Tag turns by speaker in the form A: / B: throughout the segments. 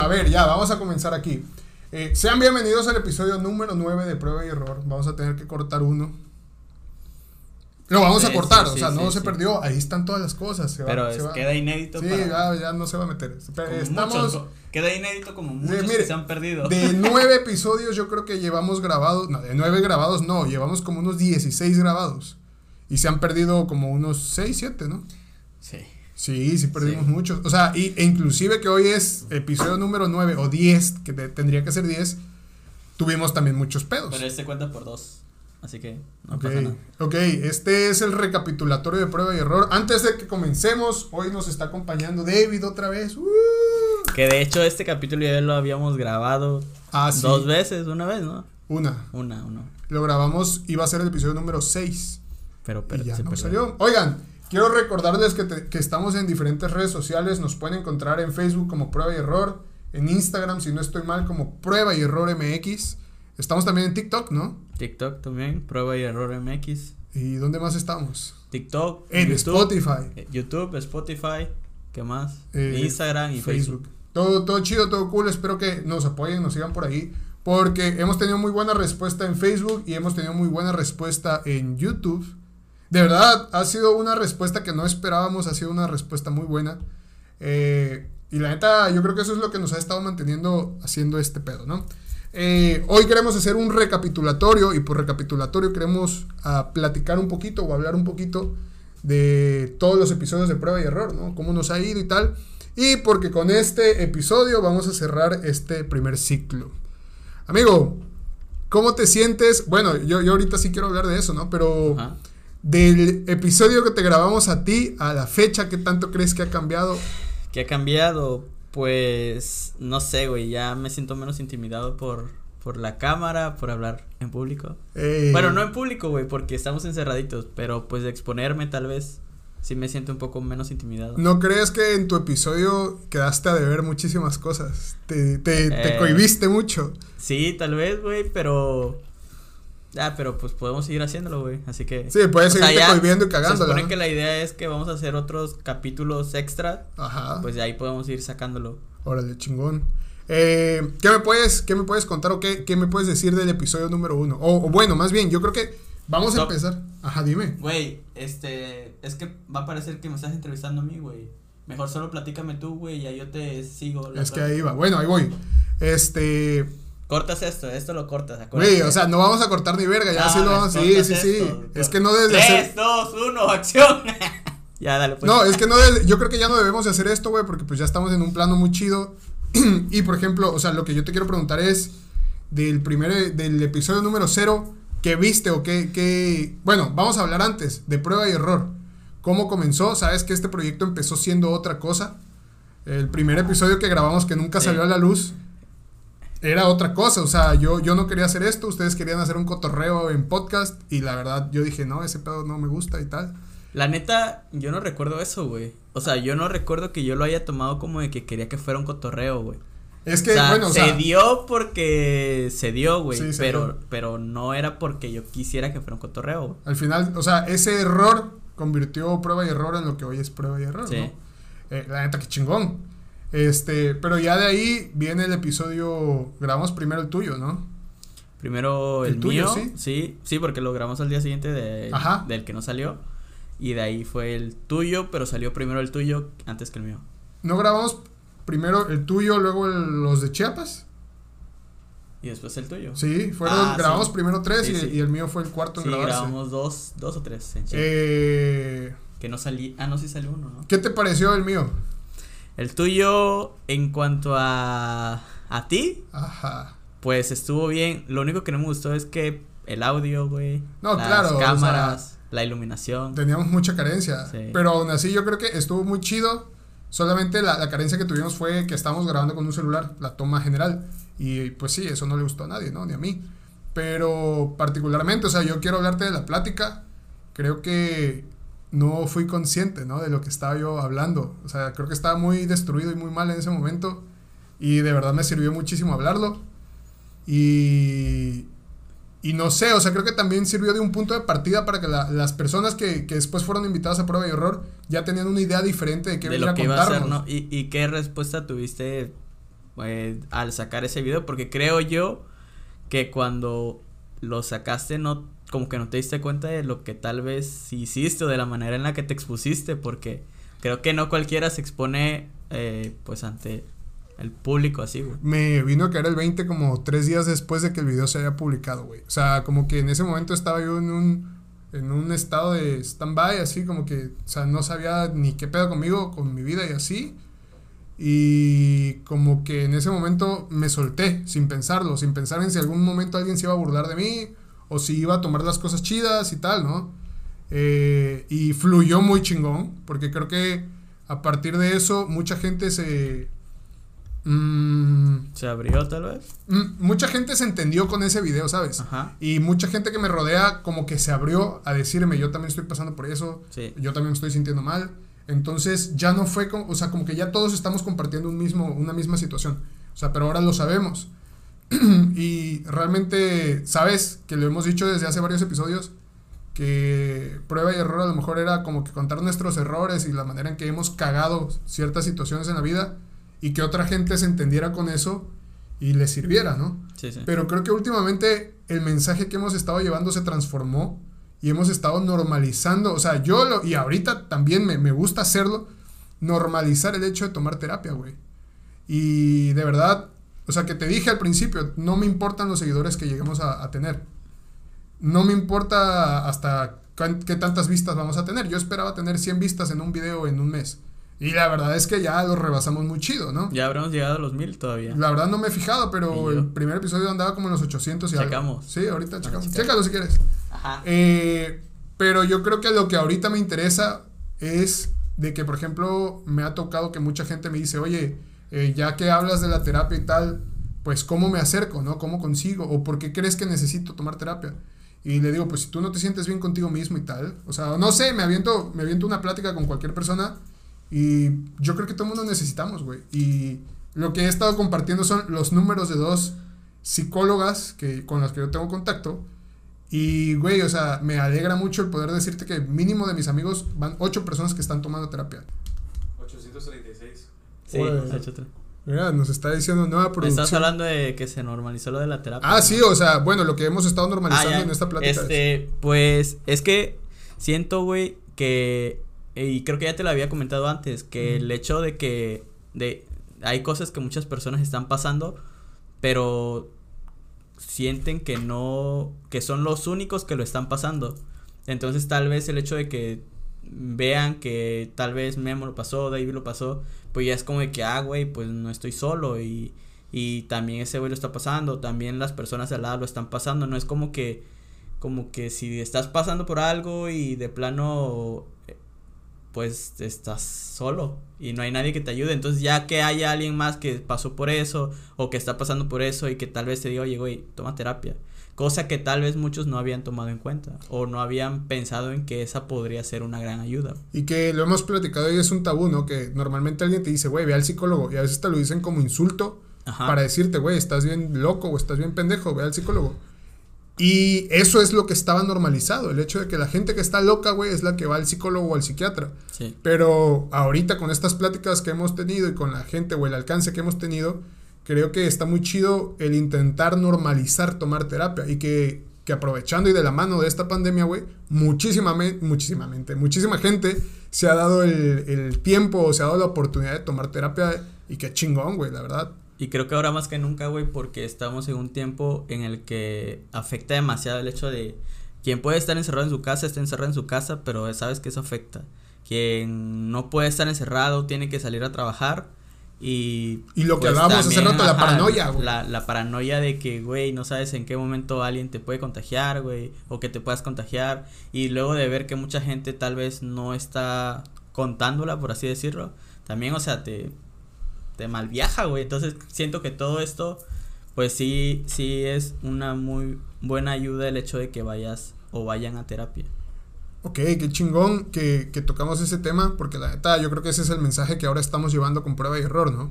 A: A ver, ya, vamos a comenzar aquí. Eh, sean bienvenidos al episodio número 9 de Prueba y Error. Vamos a tener que cortar uno. Lo vamos a cortar,
B: sí,
A: o
B: sí,
A: sea, no se perdió. Ahí están todas las cosas. se va-
B: Pero
A: se
B: es-
A: va-
B: queda inédito
A: Sí,
B: para
A: ya, ya no se va a meter.
B: Como
A: Estamos
B: muchos, queda inédito como muchos
A: mire,
B: que se han perdido.
A: de nueve episodios, yo creo que llevamos grabados. No, de nueve grabados, no. Llevamos como unos 16 grabados. Y se han perdido como unos 6, 7, ¿no?
B: Sí.
A: Sí, sí perdimos
B: Sí.
A: muchos. O sea, y, e inclusive que hoy es episodio número 9 o 10, que te- tendría que ser 10, tuvimos también muchos pedos.
B: Pero este cuenta por dos. Así que no
A: Ok,
B: pasa nada.
A: ok, este es el recapitulatorio de prueba y error. Antes de que comencemos, hoy nos está acompañando David otra vez. ¡Uh!
B: Que de hecho este capítulo ya lo habíamos grabado
A: Ah, sí.
B: dos veces, una vez, ¿no?
A: Una.
B: Una, una.
A: Lo grabamos, iba a ser el episodio número 6.
B: Pero, pero
A: y ya no salió. Oigan, quiero recordarles que, te- que estamos en diferentes redes sociales. Nos pueden encontrar en Facebook como Prueba y Error. En Instagram, si no estoy mal, como Prueba y Error MX. Estamos también en TikTok, ¿no?
B: TikTok también, prueba y error MX.
A: ¿Y dónde más estamos?
B: TikTok,
A: En
B: YouTube,
A: Spotify.
B: eh, YouTube, Spotify, ¿qué más?
A: Eh,
B: Instagram y Facebook.
A: Todo, todo chido, todo cool. Espero que nos apoyen, nos sigan por ahí. Porque hemos tenido muy buena respuesta en Facebook y hemos tenido muy buena respuesta en YouTube. De verdad, ha sido una respuesta que no esperábamos, ha sido una respuesta muy buena. Eh, y la neta, yo creo que eso es lo que nos ha estado manteniendo haciendo este pedo, ¿no? Eh, hoy queremos hacer un recapitulatorio y por recapitulatorio queremos ah, platicar un poquito o hablar un poquito de todos los episodios de prueba y error, ¿no? Cómo nos ha ido y tal. Y porque con este episodio vamos a cerrar este primer ciclo. Amigo, ¿cómo te sientes? Bueno, yo, yo ahorita sí quiero hablar de eso, ¿no? Pero. Del episodio que te grabamos a ti a la fecha, ¿qué tanto crees que ha cambiado?
B: ¿Qué ha cambiado? Pues no sé, güey, ya me siento menos intimidado por, por la cámara, por hablar en público.
A: Eh,
B: Bueno, no en público, güey, porque estamos encerraditos, pero pues de exponerme tal vez sí me siento un poco menos intimidado.
A: ¿No crees que en tu episodio quedaste a deber muchísimas cosas? Te, te, te
B: Eh.
A: cohibiste mucho.
B: Sí, tal vez, güey, pero... Ah, pero pues podemos seguir haciéndolo, güey, así que...
A: Sí, puedes
B: ya
A: cohibiendo y
B: Se
A: cagándola.
B: supone
A: ¿no?
B: que la idea es que vamos a hacer otros capítulos extra,
A: Ajá.
B: pues de ahí podemos ir sacándolo.
A: Órale, chingón. Eh, ¿qué, me puedes, ¿Qué me puedes contar o qué, qué me puedes decir del episodio número uno? O, o bueno, más bien, yo creo que vamos a empezar. Ajá, dime.
B: Güey, este, es que va a parecer que me estás entrevistando a mí, güey. Mejor solo platícame tú, güey, y ya yo te sigo. la
A: Es que ahí va. Bueno, ahí voy. Este.
B: Cortas esto, esto lo cortas, acuérdate.
A: Güey, o sea, no vamos a cortar ni verga. Ya
B: No,
A: sí lo vamos. Sí, sí, sí.
B: esto,
A: Es que no debes de
B: Tres,
A: hacer.
B: dos, uno, acción. ya, dale, pues.
A: No, es que no debes- yo creo que ya no debemos de hacer esto, güey, porque pues ya estamos en un plano muy chido. y por ejemplo, o sea, lo que yo te quiero preguntar es del primer del episodio número cero, ¿qué viste o qué, qué bueno, vamos a hablar antes de prueba y error. ¿Cómo comenzó? Sabes que este proyecto empezó siendo otra cosa. El primer episodio que grabamos que nunca
B: Sí.
A: salió a la luz era otra cosa, o sea, yo, yo no quería hacer esto, ustedes querían hacer un cotorreo en podcast y la verdad yo dije, no, ese pedo no me gusta y tal.
B: La neta, yo no recuerdo eso, güey. O sea, yo no recuerdo que yo lo haya tomado como de que quería que fuera un cotorreo, güey.
A: Es que,
B: o sea,
A: bueno, o
B: se
A: sea,
B: dio porque se dio, güey.
A: Sí,
B: pero,
A: dio.
B: pero no era porque yo quisiera que fuera un cotorreo, güey.
A: Al final, o sea, ese error convirtió prueba y error en lo que hoy es prueba y error,
B: Sí.
A: ¿no? Eh, la neta, que chingón. Este, pero ya de ahí viene el episodio, grabamos primero el tuyo, ¿no?
B: Primero
A: ¿El
B: el,
A: tuyo,
B: mío,
A: sí?
B: sí? sí, porque lo grabamos al día siguiente de,
A: Ajá.
B: del que no salió. Y de ahí fue el tuyo, pero salió primero el tuyo antes que el mío.
A: ¿No grabamos primero el tuyo, luego el- los de Chiapas?
B: Y después el tuyo.
A: Sí, fueron,
B: Ah,
A: grabamos
B: sí.
A: primero tres
B: Sí,
A: y,
B: sí.
A: y el mío fue el cuarto en
B: Sí,
A: grabarse.
B: grabamos dos, dos o tres en.
A: Eh,
B: Que no salí. Ah, no, sí salió uno, ¿no?
A: ¿Qué te pareció el mío?
B: El tuyo, en cuanto a. a ti,
A: Ajá.
B: pues estuvo bien. Lo único que no me gustó es que el audio, güey.
A: No,
B: las
A: claro, o sea,
B: cámaras, la iluminación.
A: Teníamos mucha carencia.
B: Sí.
A: Pero aún así yo creo que estuvo muy chido. Solamente la, la carencia que tuvimos fue que estábamos grabando con un celular, la toma general. Y pues sí, eso no le gustó a nadie, ¿no? Ni a mí. Pero particularmente, o sea, yo quiero hablarte de la plática. Creo que no fui consciente, ¿no? De lo que estaba yo hablando. O sea, creo que estaba muy destruido y muy mal en ese momento. Y de verdad me sirvió muchísimo hablarlo. Y, y no sé, o sea, creo que también sirvió de un punto de partida para que la- las personas que, que después fueron invitadas a prueba y error ya tenían una idea diferente de qué
B: de
A: venir
B: lo
A: a
B: que iba a ¿no? ¿Y, ¿Y qué respuesta tuviste eh, al sacar ese video, porque creo yo que cuando lo sacaste no como que no te diste cuenta de lo que tal vez hiciste o de la manera en la que te expusiste, porque creo que no cualquiera se expone eh, pues ante el público así, güey.
A: Me vino a caer el 20 como tres días después de que el video se haya publicado, güey. O sea, como que en ese momento estaba yo en un, en un estado de stand-by, así como que, o sea, no sabía ni qué pedo conmigo, con mi vida y así. Y como que en ese momento me solté, sin pensarlo, sin pensar en si algún momento alguien se iba a burlar de mí o si iba a tomar las cosas chidas y tal, ¿no? Eh, y fluyó muy chingón, porque creo que a partir de eso mucha gente se...
B: Mm, ¿Se abrió tal vez?
A: Mm, mucha gente se entendió con ese video, ¿sabes? Ajá. Y mucha gente que me rodea como que se abrió a decirme, yo también estoy pasando por eso, yo también me estoy sintiendo mal. Entonces ya no fue como, o sea, como que ya todos estamos compartiendo un mismo, una misma situación. O sea, pero ahora lo sabemos. y realmente, sabes que lo hemos dicho desde hace varios episodios, que prueba y error a lo mejor era como que contar nuestros errores y la manera en que hemos cagado ciertas situaciones en la vida y que otra gente se entendiera con eso y le sirviera, ¿no? Sí, sí. Pero creo que últimamente el mensaje que hemos estado llevando se transformó y hemos estado normalizando, o sea, yo lo, y ahorita también me, me gusta hacerlo, normalizar el hecho de tomar terapia, güey. Y de verdad, o sea, que te dije al principio, no me importan los seguidores que lleguemos a, tener. No me importa hasta qué tantas vistas vamos a tener. Yo esperaba tener 100 vistas en un video en un mes. Y la verdad es que ya lo rebasamos muy chido, ¿no?
B: Ya habremos llegado a los mil todavía.
A: La verdad no me he fijado, pero el primer episodio andaba como en los 800 y checamos. Sí, ahorita checamos. Chécalo si quieres. Ajá. Eh, pero yo creo que lo que ahorita me interesa es de que, por ejemplo, me ha tocado que mucha gente me dice, oye, eh, ya que hablas de la terapia y tal, pues cómo me acerco, ¿no? ¿Cómo consigo? ¿O por qué crees que necesito tomar terapia? Y le digo, pues si tú no te sientes bien contigo mismo y tal, o sea, no sé, me aviento, me aviento una plática con cualquier persona y yo creo que todo el mundo necesitamos, güey. Y lo que he estado compartiendo son los números de dos psicólogas que, con las que yo tengo contacto. Y, güey, o sea, me alegra mucho el poder decirte que mínimo de mis amigos van ocho personas que están tomando terapia.
C: 836.
B: Sí,
A: Mira, nos está diciendo nueva
B: producción. Estás hablando de que se normalizó lo de la terapia.
A: Ah, sí, o sea, bueno, lo que hemos estado normalizando ah, en esta plática.
B: Este, pues, es que siento, güey, que, y creo que ya te lo había comentado antes, que el hecho de que, de, hay cosas que muchas personas están pasando, pero sienten que no, que son los únicos que lo están pasando. Entonces tal vez el hecho de que vean que tal vez Memo lo pasó, David lo pasó, pues ya es como de que, ah, güey, pues no estoy solo y, y también ese güey lo está pasando, también las personas al lado lo están pasando, no es como que, como que si estás pasando por algo y de plano, pues estás solo y no hay nadie que te ayude, entonces ya que haya alguien más que pasó por eso o que está pasando por eso y que tal vez te diga, oye, güey, toma terapia cosa que tal vez muchos no habían tomado en cuenta o no habían pensado en que esa podría ser una gran ayuda.
A: Y que lo hemos platicado y es un tabú, ¿no? Que normalmente alguien te dice, güey, ve al psicólogo y a veces te lo dicen como insulto para decirte, güey, estás bien loco o estás bien pendejo, ve al psicólogo. Y eso es lo que estaba normalizado, el hecho de que la gente que está loca, güey, es la que va al psicólogo o al psiquiatra. Sí. Pero ahorita con estas pláticas que hemos tenido y con la gente o el alcance que hemos tenido, creo que está muy chido el intentar normalizar tomar terapia y que, que aprovechando y de la mano de esta pandemia, güey, muchísima, muchísima gente se ha dado el, el tiempo o se ha dado la oportunidad de tomar terapia y qué chingón, güey, la verdad.
B: Y creo que ahora más que nunca, güey, porque estamos en un tiempo en el que afecta demasiado el hecho de quien puede estar encerrado en su casa, está encerrado en su casa, pero sabes que eso afecta. Quien no puede estar encerrado, tiene que salir a trabajar y,
A: y lo que pues, hablábamos hace rato, la paranoia,
B: güey. La, la, paranoia de que, güey, no sabes en qué momento alguien te puede contagiar, güey, o que te puedas contagiar. Y luego de ver que mucha gente tal vez no está contándola, por así decirlo, también, o sea, te, te malviaja, güey. Entonces siento que todo esto, pues sí, sí es una muy buena ayuda el hecho de que vayas o vayan a terapia.
A: Ok, qué chingón que, que, tocamos ese tema, porque la neta, yo creo que ese es el mensaje que ahora estamos llevando con prueba y error, ¿no?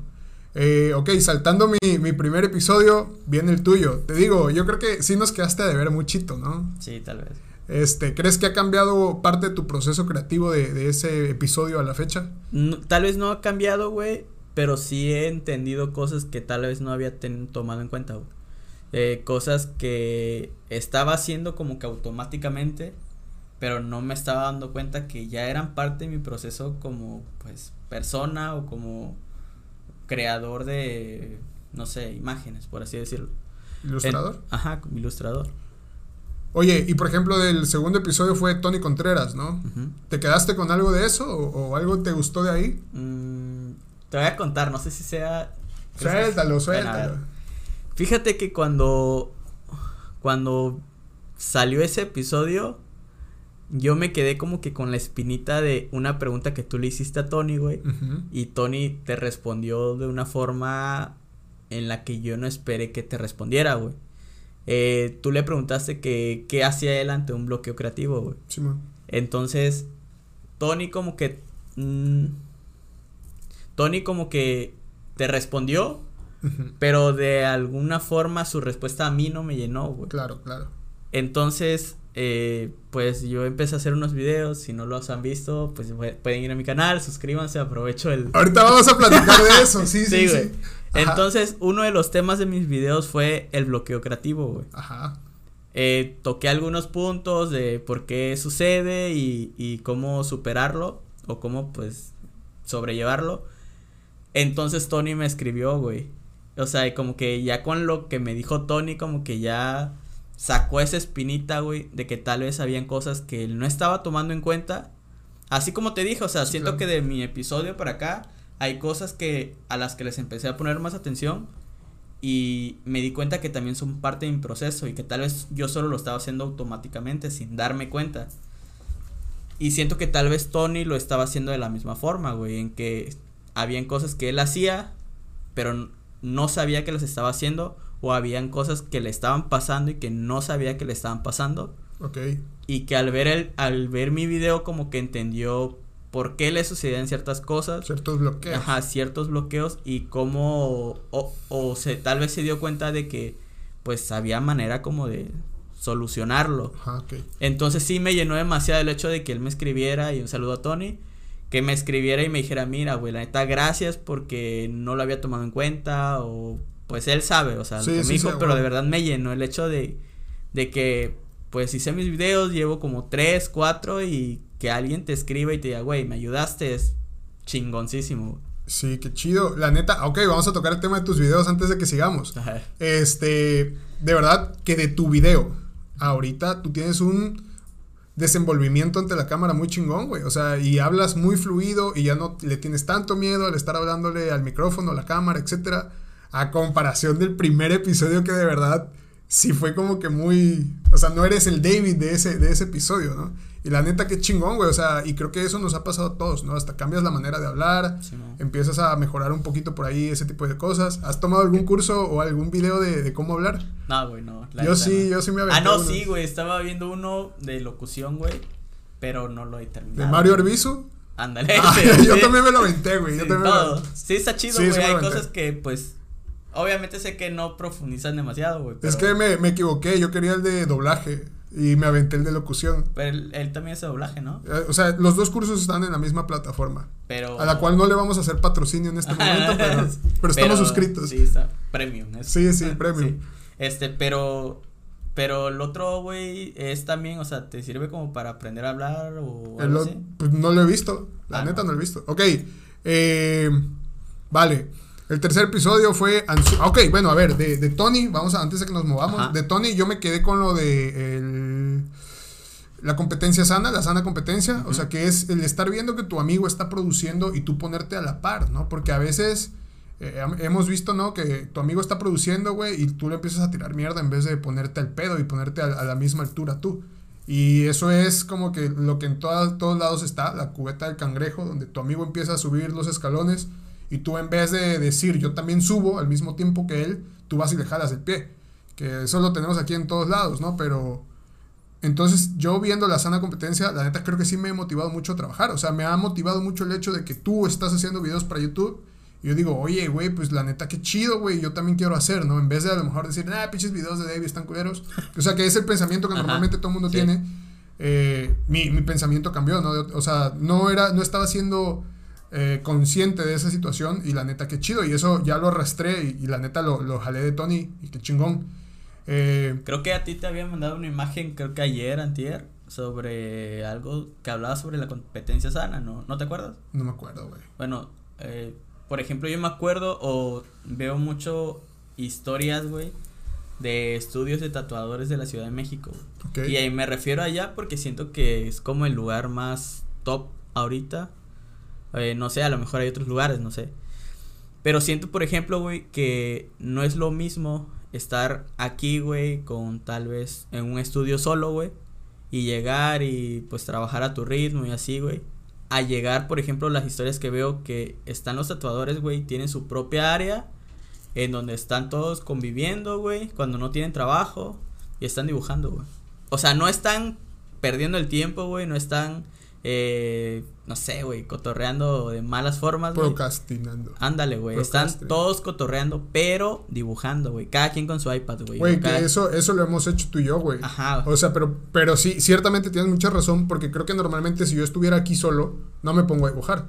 A: Eh, ok, saltando mi, mi, primer episodio, viene el tuyo. Te digo, yo creo que sí nos quedaste de ver muchito, ¿no?
B: Sí, tal vez.
A: Este, ¿Crees que ha cambiado parte de tu proceso creativo de, de ese episodio a la fecha?
B: tal vez no ha cambiado, güey, pero sí he entendido cosas que tal vez no había tomado en cuenta, güey. Eh, cosas que estaba haciendo como que automáticamente, pero no me estaba dando cuenta que ya eran parte de mi proceso como, pues, persona o como creador de, no sé, imágenes, por así decirlo.
A: ¿Ilustrador?
B: ajá, como ilustrador.
A: Oye, y por ejemplo, del segundo episodio fue Tony Contreras, ¿no? ¿Te quedaste con algo de eso o, algo te gustó de ahí?
B: Mm, te voy a contar, no sé si sea...
A: Suéltalo, suéltalo.
B: fíjate que cuando, cuando salió ese episodio, yo me quedé como que con la espinita de una pregunta que tú le hiciste a Tony, güey. Y Tony te respondió de una forma en la que yo no esperé que te respondiera, güey. Eh, tú le preguntaste que qué hacía él ante un bloqueo creativo, güey.
A: Sí,
B: Entonces, Tony como que... Mm, Tony como que te respondió, pero de alguna forma su respuesta a mí no me llenó, güey.
A: Claro, claro.
B: Entonces, eh, pues yo empecé a hacer unos videos, si no los han visto, pues pueden ir a mi canal, suscríbanse, aprovecho el...
A: Ahorita vamos a platicar de eso, sí, sí, sí.
B: Entonces, uno de los temas de mis videos fue el bloqueo creativo, güey. Ajá. Eh, toqué algunos puntos de por qué sucede y, y cómo superarlo o cómo, pues, sobrellevarlo. Entonces Tony me escribió, güey. O sea, como que ya con lo que me dijo Tony, como que ya sacó esa espinita, güey, de que tal vez habían cosas que él no estaba tomando en cuenta. Así como te dije, o sea, siento que de mi episodio para acá hay cosas que a las que les empecé a poner más atención y me di cuenta que también son parte de mi proceso y que tal vez yo solo lo estaba haciendo automáticamente sin darme cuenta. Y siento que tal vez Tony lo estaba haciendo de la misma forma, güey, en que habían cosas que él hacía, pero no sabía que las estaba haciendo o habían cosas que le estaban pasando y que no sabía que le estaban pasando.
A: Ok.
B: Y que al ver el, al ver mi video como que entendió por qué le sucedían ciertas cosas.
A: Ciertos bloqueos.
B: Ajá, ciertos bloqueos y cómo, o, o se, tal vez se dio cuenta de que, pues, había manera como de solucionarlo.
A: Ajá, ok.
B: Entonces sí me llenó demasiado el hecho de que él me escribiera y un saludo a Tony, que me escribiera y me dijera, mira, güey, la neta, gracias porque no lo había tomado en cuenta o, pues, él sabe, o sea, lo que me dijo, pero de verdad me llenó el hecho de, de que, pues, hice mis videos, llevo como tres, cuatro y que alguien te escriba y te diga, güey, me ayudaste, es chingoncísimo.
A: Sí, qué chido. La neta, ok, vamos a tocar el tema de tus videos antes de que sigamos. Este, de verdad que de tu video, ahorita tú tienes un desenvolvimiento ante la cámara muy chingón, güey. O sea, y hablas muy fluido y ya no le tienes tanto miedo al estar hablándole al micrófono, a la cámara, etcétera. A comparación del primer episodio que de verdad sí fue como que muy. O sea, no eres el David de ese, de ese episodio, ¿no? Y la neta, qué chingón, güey. O sea, y creo que eso nos ha pasado a todos, ¿no? Hasta cambias la manera de hablar, empiezas a mejorar un poquito por ahí ese tipo de cosas. ¿Has tomado algún curso o algún video de, cómo hablar?
B: No, güey, no.
A: yo sí, yo sí me
B: aventé. Ah, no, sí, güey. Estaba viendo uno de locución, güey. Pero no lo he terminado.
A: ¿De Mario Arbizu?
B: Ándale.
A: Ah, yo también me lo aventé, güey. Sí, yo también
B: todo. Sí, está chido, güey. Hay cosas que, pues. Obviamente sé que no profundizan demasiado, güey.
A: Es que me, me equivoqué. Yo quería el de doblaje. Y me aventé el de locución.
B: Pero él, también hace doblaje, ¿no?
A: Eh, o sea, los dos cursos están en la misma plataforma. Pero... A la cual no le vamos a hacer patrocinio en este momento, pero, estamos suscritos.
B: Sí, está premium.
A: sí, sí, premium.
B: Este, pero... Pero el otro, güey, es también, o sea, ¿te sirve como para aprender a hablar o algo así?
A: Pues no lo he visto. La ah, neta no. lo he visto. Ok. Eh, vale. El tercer episodio fue. Ok, bueno, a ver, de, de, Tony, vamos a, antes de que nos movamos. De Tony, yo me quedé con lo de el, la competencia sana, la sana competencia. O sea, que es el estar viendo que tu amigo está produciendo y tú ponerte a la par, ¿no? Porque a veces eh, hemos visto, ¿no? Que tu amigo está produciendo, güey, y tú le empiezas a tirar mierda en vez de ponerte al pedo y ponerte a, la misma altura tú. Y eso es como que lo que en todos lados está, la cubeta del cangrejo, donde tu amigo empieza a subir los escalones y tú en vez de decir yo también subo al mismo tiempo que él, tú vas y le jalas el pie. Que eso lo tenemos aquí en todos lados, ¿no? Pero entonces yo viendo la sana competencia, la neta creo que sí me ha motivado mucho a trabajar. O sea, me ha motivado mucho el hecho de que tú estás haciendo videos para YouTube. Y yo digo, oye, güey, pues la neta, qué chido, güey, yo también quiero hacer, ¿no? En vez de a lo mejor decir, ah, pinches videos de David están culeros. O sea, que es el pensamiento que normalmente todo el mundo tiene. Eh, mi, mi, pensamiento cambió, ¿no? O sea, no era, no estaba haciendo eh, consciente de esa situación y la neta que chido. Y eso ya lo arrastré y, y la neta lo, lo jalé de Tony y qué chingón. Eh,
B: Creo que a ti te había mandado una imagen, creo que ayer, antier, sobre algo que hablaba sobre la competencia sana, ¿no? ¿No te acuerdas?
A: no me acuerdo, güey.
B: Bueno, eh, por ejemplo, yo me acuerdo o veo mucho historias, güey, de estudios de tatuadores de la Ciudad de México. Y ahí me refiero allá porque siento que es como el lugar más top ahorita. Eh, no sé, a lo mejor hay otros lugares, no sé. Pero siento, por ejemplo, güey, que no es lo mismo estar aquí, güey, con tal vez en un estudio solo, güey, y llegar y pues trabajar a tu ritmo y así, güey. A llegar, por ejemplo, las historias que veo que están los tatuadores, güey, tienen su propia área en donde están todos conviviendo, güey, cuando no tienen trabajo y están dibujando, güey. O sea, no están perdiendo el tiempo, güey, no están, eh, no sé, güey, cotorreando de malas formas.
A: Procrastinando.
B: Ándale, güey, están todos cotorreando, pero dibujando, güey, cada quien con su iPad, güey.
A: Güey, que
B: Cada-
A: eso, eso lo hemos hecho tú y yo, güey.
B: Ajá,
A: O sea, pero, pero sí, ciertamente tienes mucha razón, porque creo que normalmente si yo estuviera aquí solo, no me pongo a dibujar.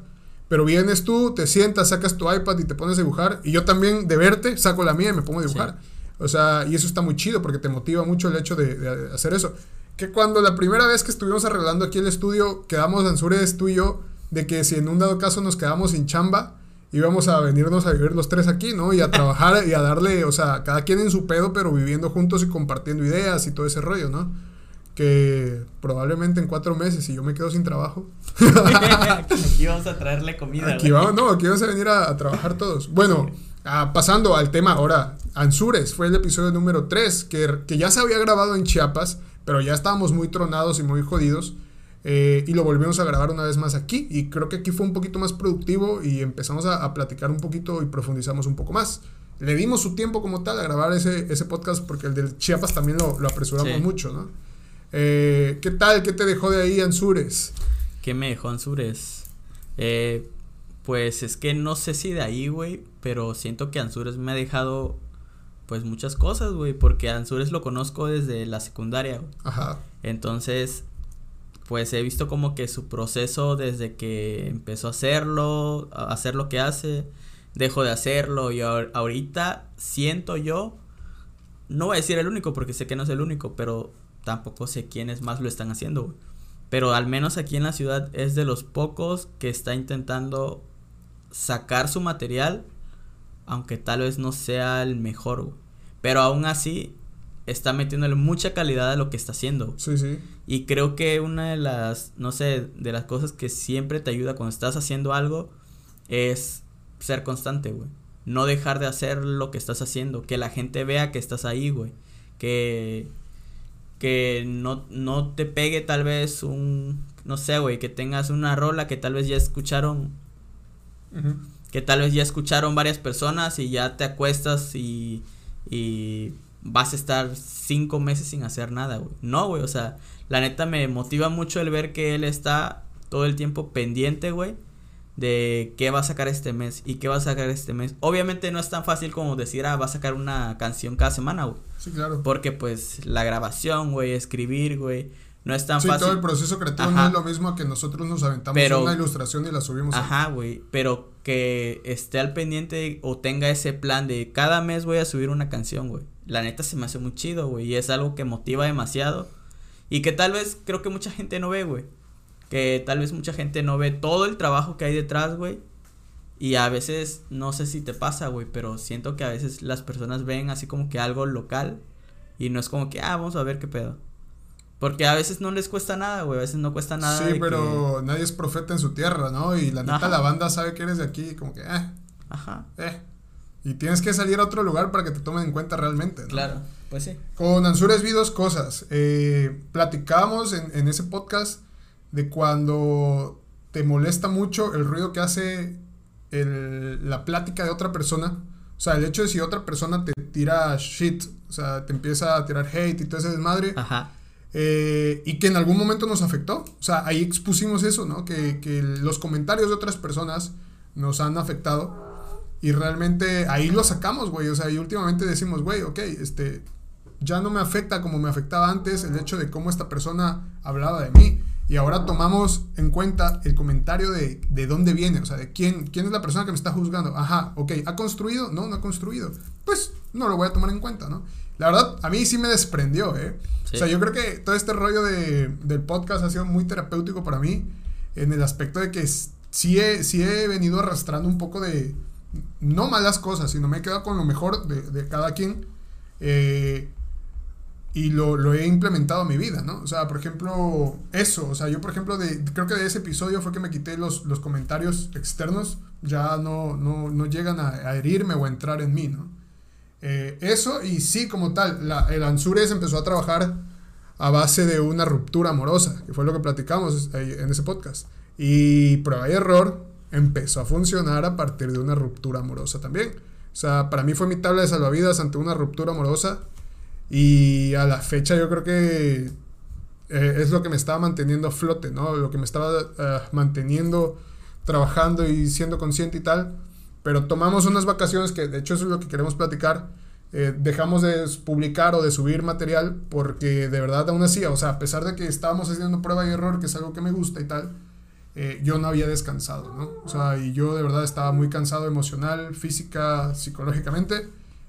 A: Pero vienes tú, te sientas, sacas tu iPad y te pones a dibujar. Y yo también, de verte, saco la mía y me pongo a dibujar. O sea, y eso está muy chido porque te motiva mucho el hecho de, de hacer eso. Que cuando la primera vez que estuvimos arreglando aquí el estudio, quedamos Ansures, tú y yo, de que si en un dado caso nos quedamos sin chamba, íbamos a venirnos a vivir los tres aquí, ¿no? Y a trabajar y a darle, o sea, cada quien en su pedo, pero viviendo juntos y compartiendo ideas y todo ese rollo, ¿no? Que probablemente en cuatro meses, si yo me quedo sin trabajo,
B: Aquí vamos a traerle comida,
A: Aquí vamos, no, aquí vamos a venir a, a trabajar todos. Bueno, ah, pasando al tema ahora, Ansures fue el episodio número 3, que, que ya se había grabado en Chiapas, pero ya estábamos muy tronados y muy jodidos. eh, y lo volvimos a grabar una vez más aquí. Y creo que aquí fue un poquito más productivo y empezamos a, a platicar un poquito y profundizamos un poco más. Le dimos su tiempo como tal a grabar ese, ese podcast porque el del Chiapas también lo, lo apresuramos
B: Sí.
A: mucho, ¿no? Eh, ¿Qué tal? ¿Qué te dejó de ahí, Ansures?
B: ¿Qué me dejó Ansures? Eh, pues es que no sé si de ahí, güey, pero siento que Ansures me ha dejado pues muchas cosas, güey, porque a Ansures lo conozco desde la secundaria, güey.
A: Ajá.
B: Entonces, pues he visto como que su proceso desde que empezó a hacerlo, a hacer lo que hace, dejó de hacerlo y ahor- ahorita siento yo, no voy a decir el único porque sé que no es el único, pero tampoco sé quiénes más lo están haciendo, güey. Pero al menos aquí en la ciudad es de los pocos que está intentando sacar su material, aunque tal vez no sea el mejor, güey. Pero aún así está metiéndole mucha calidad a lo que está haciendo.
A: Sí, sí.
B: Y creo que una de las, no sé, de las cosas que siempre te ayuda cuando estás haciendo algo es ser constante, güey. No dejar de hacer lo que estás haciendo, que la gente vea que estás ahí, güey. Que que no, no te pegue tal vez un, no sé, güey, que tengas una rola que tal vez ya escucharon
A: Ujú.
B: Que tal vez ya escucharon varias personas y ya te acuestas y, y vas a estar cinco meses sin hacer nada, güey. No, güey, o sea, la neta me motiva mucho el ver que él está todo el tiempo pendiente, güey, de qué va a sacar este mes y qué va a sacar este mes. Obviamente no es tan fácil como decir, ah, va a sacar una canción cada semana, güey.
A: Sí, claro.
B: Porque pues la grabación, güey, escribir, güey, no es tan
A: Sí,
B: fácil.
A: todo el proceso creativo
B: Ajá.
A: no es lo mismo que nosotros nos aventamos
B: Pero-
A: una ilustración y la subimos.
B: Ajá, güey, pero que esté al pendiente o tenga ese plan de cada mes voy a subir una canción, güey. La neta se me hace muy chido, güey, y es algo que motiva demasiado y que tal vez creo que mucha gente no ve, güey. Que tal vez mucha gente no ve todo el trabajo que hay detrás, güey. Y a veces, no sé si te pasa, güey, pero siento que a veces las personas ven así como que algo local y no es como que, ah, vamos a ver qué pedo. Porque a veces no les cuesta nada, güey, a veces no cuesta nada.
A: sí,
B: de que-
A: pero nadie es profeta en su tierra, ¿no? Y la neta,
B: Ajá.
A: la banda sabe que eres de aquí, como que, eh,
B: Ajá,
A: eh. Y tienes que salir a otro lugar para que te tomen en cuenta realmente, ¿no?
B: claro, pues sí.
A: Con Ansures vi dos cosas. Eh, platicábamos en, en ese podcast de cuando te molesta mucho el ruido que hace el- la plática de otra persona. O sea, el hecho de si otra persona te tira shit, o sea, te empieza a tirar hate y todo ese desmadre.
B: Ajá.
A: Eh, y que en algún momento nos afectó. O sea, ahí expusimos eso, ¿no? Que, que los comentarios de otras personas nos han afectado. Y realmente ahí lo sacamos, güey. O sea, y últimamente decimos, güey, ok, este, ya no me afecta como me afectaba antes el hecho de cómo esta persona hablaba de mí. Y ahora tomamos en cuenta el comentario de, de dónde viene, o sea, de quién, quién es la persona que me está juzgando. Ajá, ok, ¿ha construido? No, no ha construido. Pues no lo voy a tomar en cuenta, ¿no? La verdad, a mí sí me desprendió, ¿eh?
B: Sí.
A: O sea, yo creo que todo este rollo de, del podcast ha sido muy terapéutico para mí en el aspecto de que sí he, sí he venido arrastrando un poco de, no malas cosas, sino me he quedado con lo mejor de, de cada quien eh, y lo, lo he implementado a mi vida, ¿no? O sea, por ejemplo, eso, o sea, yo por ejemplo, de, creo que de ese episodio fue que me quité los, los comentarios externos, ya no, no, no llegan a, a herirme o a entrar en mí, ¿no? Eh, eso y sí, como tal, la, el Ansures empezó a trabajar a base de una ruptura amorosa, que fue lo que platicamos ahí en ese podcast. Y prueba y error empezó a funcionar a partir de una ruptura amorosa también. O sea, para mí fue mi tabla de salvavidas ante una ruptura amorosa. Y a la fecha yo creo que eh, es lo que me estaba manteniendo a flote, ¿no? Lo que me estaba eh, manteniendo trabajando y siendo consciente y tal. Pero tomamos unas vacaciones que de hecho eso es lo que queremos platicar. Eh, dejamos de publicar o de subir material porque de verdad aún así, o sea, a pesar de que estábamos haciendo prueba y error, que es algo que me gusta y tal, eh, yo no había descansado, ¿no? O sea, y yo de verdad estaba muy cansado emocional, física, psicológicamente.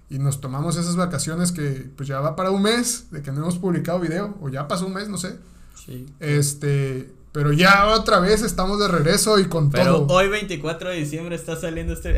A: Y nos tomamos esas vacaciones que pues ya va para un mes de que no hemos publicado video, o ya pasó un mes, no sé.
B: Sí.
A: Este, pero ya otra vez estamos de regreso y con
B: Pero
A: todo.
B: hoy 24 de diciembre está saliendo este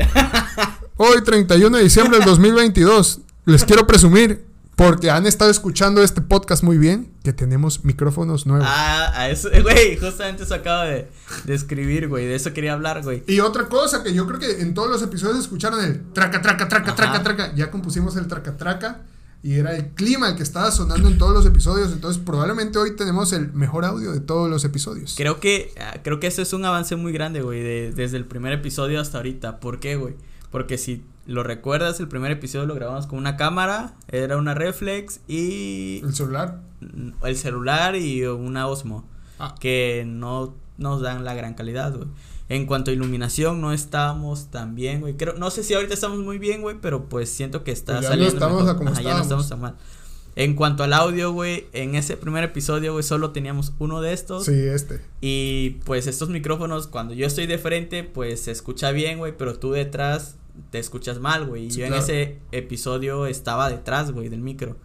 A: Hoy, 31 de diciembre del 2022, les quiero presumir, porque han estado escuchando este podcast muy bien, que tenemos micrófonos nuevos.
B: Ah, a eso, güey, justamente eso acabo de, de escribir, güey, de eso quería hablar, güey.
A: Y otra cosa que yo creo que en todos los episodios escucharon el traca, traca, traca,
B: Ajá.
A: traca, traca. Ya compusimos el traca, traca. Y era el clima el que estaba sonando en todos los episodios. Entonces, probablemente hoy tenemos el mejor audio de todos los episodios.
B: Creo que, ah, creo que eso es un avance muy grande, güey, de- desde el primer episodio hasta ahorita. ¿Por qué, güey? Porque si lo recuerdas, el primer episodio lo grabamos con una cámara, era una reflex y
A: El celular.
B: el celular y una Osmo,
A: Ah,
B: que no nos dan la gran calidad, güey. En cuanto a iluminación, no estábamos tan bien, güey. Creo, no sé si ahorita estamos muy bien, güey, pero pues siento que está
A: Pues ya no
B: saliendo.
A: estamos
B: mejor.
A: a como
B: Ajá, ya no estamos tan mal. En cuanto al audio, güey, en ese primer episodio, güey, solo teníamos uno de estos.
A: sí, este.
B: Y pues estos micrófonos, cuando yo estoy de frente, pues se escucha bien, güey, pero tú detrás te escuchas mal, güey. Y
A: Sí,
B: yo
A: claro.
B: en ese episodio estaba detrás, güey, del micro.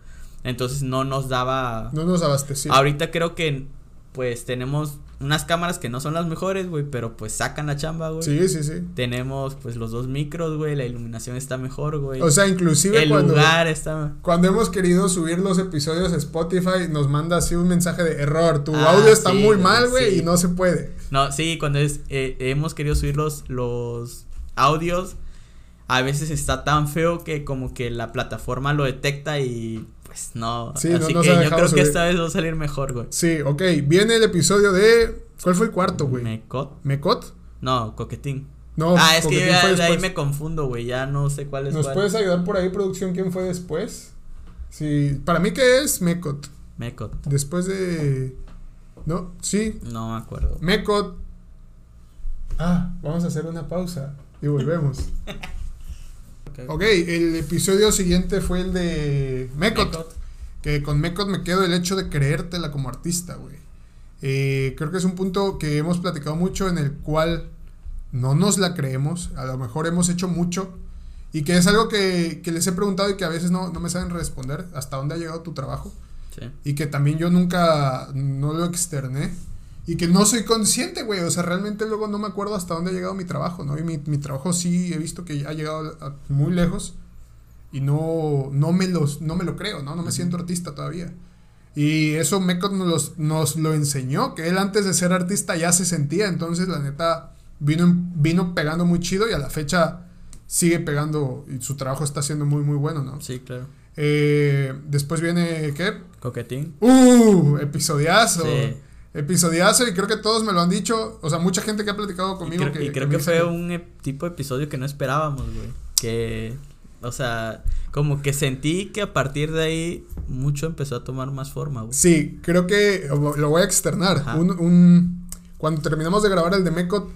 B: Entonces no nos daba...
A: No nos abastecimos.
B: Ahorita creo que pues tenemos unas cámaras que no son las mejores, güey, pero pues sacan la chamba, güey.
A: Sí, sí, sí.
B: Tenemos pues los dos micros, güey, la iluminación está mejor, güey.
A: O sea, inclusive
B: el
A: cuando,
B: lugar está...
A: cuando hemos querido subir los episodios a Spotify, nos manda así un mensaje de error. Tu
B: Ah,
A: audio está
B: sí,
A: muy mal, güey,
B: sí.
A: y no se puede.
B: No, sí, cuando es, eh, hemos querido subir los, los audios, a veces está tan feo que como que la plataforma lo detecta y pues no.
A: Sí, no
B: Así
A: nos
B: que
A: ha
B: yo creo
A: subir.
B: que esta vez va a salir mejor, güey.
A: Sí, ok. Viene el episodio de. ¿Cuál fue el cuarto, güey?
B: ¿Mecot?
A: ¿Mecot?
B: No, coquetín.
A: No,
B: ah, es que yo ya de ahí me confundo, güey. Ya no sé cuál es
A: ¿Nos
B: cuál.
A: puedes ayudar por ahí, producción, quién fue después? Sí, para mí, ¿qué es Mecot?
B: Mecot.
A: Después de. No, sí,
B: No me acuerdo.
A: Mecot. Ah, vamos a hacer una pausa y volvemos. ok, el episodio siguiente fue el de Mecot.
B: Mecot.
A: Que con Mecot me quedo el hecho de creértela como artista, güey. Eh, creo que es un punto que hemos platicado mucho en el cual no nos la creemos. A lo mejor hemos hecho mucho. Y que es algo que, que les he preguntado y que a veces no, no me saben responder. ¿Hasta dónde ha llegado tu trabajo?
B: Sí.
A: Y que también yo nunca no lo externé. Y que no soy consciente, güey. O sea, realmente luego no me acuerdo hasta dónde ha llegado mi trabajo, ¿no? Y mi, mi trabajo sí he visto que ha llegado a- muy lejos. Y no, no, me los, no me lo creo, ¿no? No me siento artista todavía. Y eso Mecot nos, nos lo enseñó, que él antes de ser artista ya se sentía. Entonces, la neta, vino, vino pegando muy chido y a la fecha sigue pegando. Y su trabajo está siendo muy, muy bueno, ¿no?
B: Sí, claro.
A: Eh, después viene, ¿qué?
B: Coquetín.
A: ¡Uh! Episodiazo.
B: Sí.
A: Episodiazo y creo que todos me lo han dicho. O sea, mucha gente que ha platicado
B: Y
A: conmigo.
B: creo,
A: que,
B: y creo que fue un tipo de episodio que no esperábamos, güey. Que, o sea, como que sentí que a partir de ahí mucho empezó a tomar más forma, güey.
A: Sí, creo que lo voy a externar.
B: Ajá.
A: Un, un- cuando terminamos de grabar el de Mecot,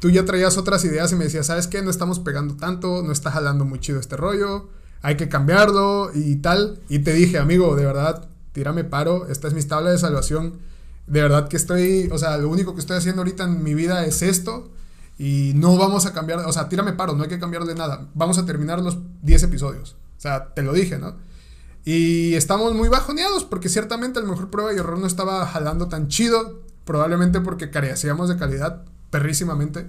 A: tú ya traías otras ideas y me decías, ¿sabes qué? No estamos pegando tanto, no está jalando muy chido este rollo, hay que cambiarlo y tal. Y te dije, amigo, de verdad, tírame paro, esta es mi tabla de salvación. De verdad que estoy, o sea, lo único que estoy haciendo ahorita en mi vida es esto. Y no vamos a cambiar, o sea, tírame paro, no hay que cambiarle nada. Vamos a terminar los 10 episodios. O sea, te lo dije, ¿no? Y estamos muy bajoneados porque ciertamente el mejor prueba y error no estaba jalando tan chido. Probablemente porque carecíamos de calidad perrísimamente.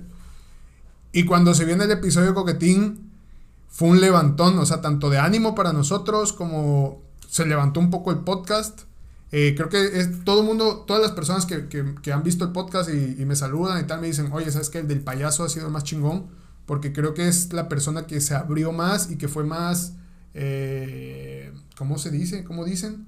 A: Y cuando se viene el episodio Coquetín, fue un levantón, o sea, tanto de ánimo para nosotros como se levantó un poco el podcast. Eh, creo que es todo el mundo, todas las personas que, que, que han visto el podcast y, y, me saludan y tal, me dicen, oye, ¿sabes qué? El del payaso ha sido más chingón, porque creo que es la persona que se abrió más y que fue más, eh, ¿cómo se dice? ¿Cómo dicen?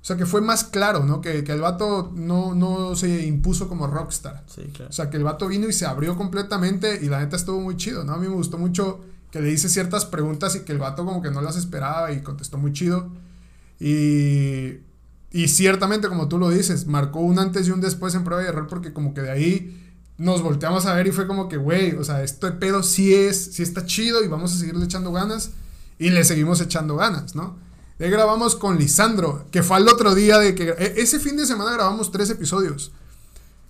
A: O sea, que fue más claro, ¿no? Que, que el vato no, no se impuso como rockstar.
B: Sí, claro.
A: O sea, que el vato vino y se abrió completamente y la neta estuvo muy chido, ¿no? A mí me gustó mucho que le hice ciertas preguntas y que el vato como que no las esperaba y contestó muy chido. Y, y ciertamente, como tú lo dices, marcó un antes y un después en prueba y error porque como que de ahí nos volteamos a ver y fue como que, güey, o sea, este pedo sí es, sí está chido y vamos a seguirle echando ganas y le seguimos echando ganas, ¿no? Ahí grabamos con Lisandro, que fue al otro día de que... e, Ese fin de semana grabamos tres episodios.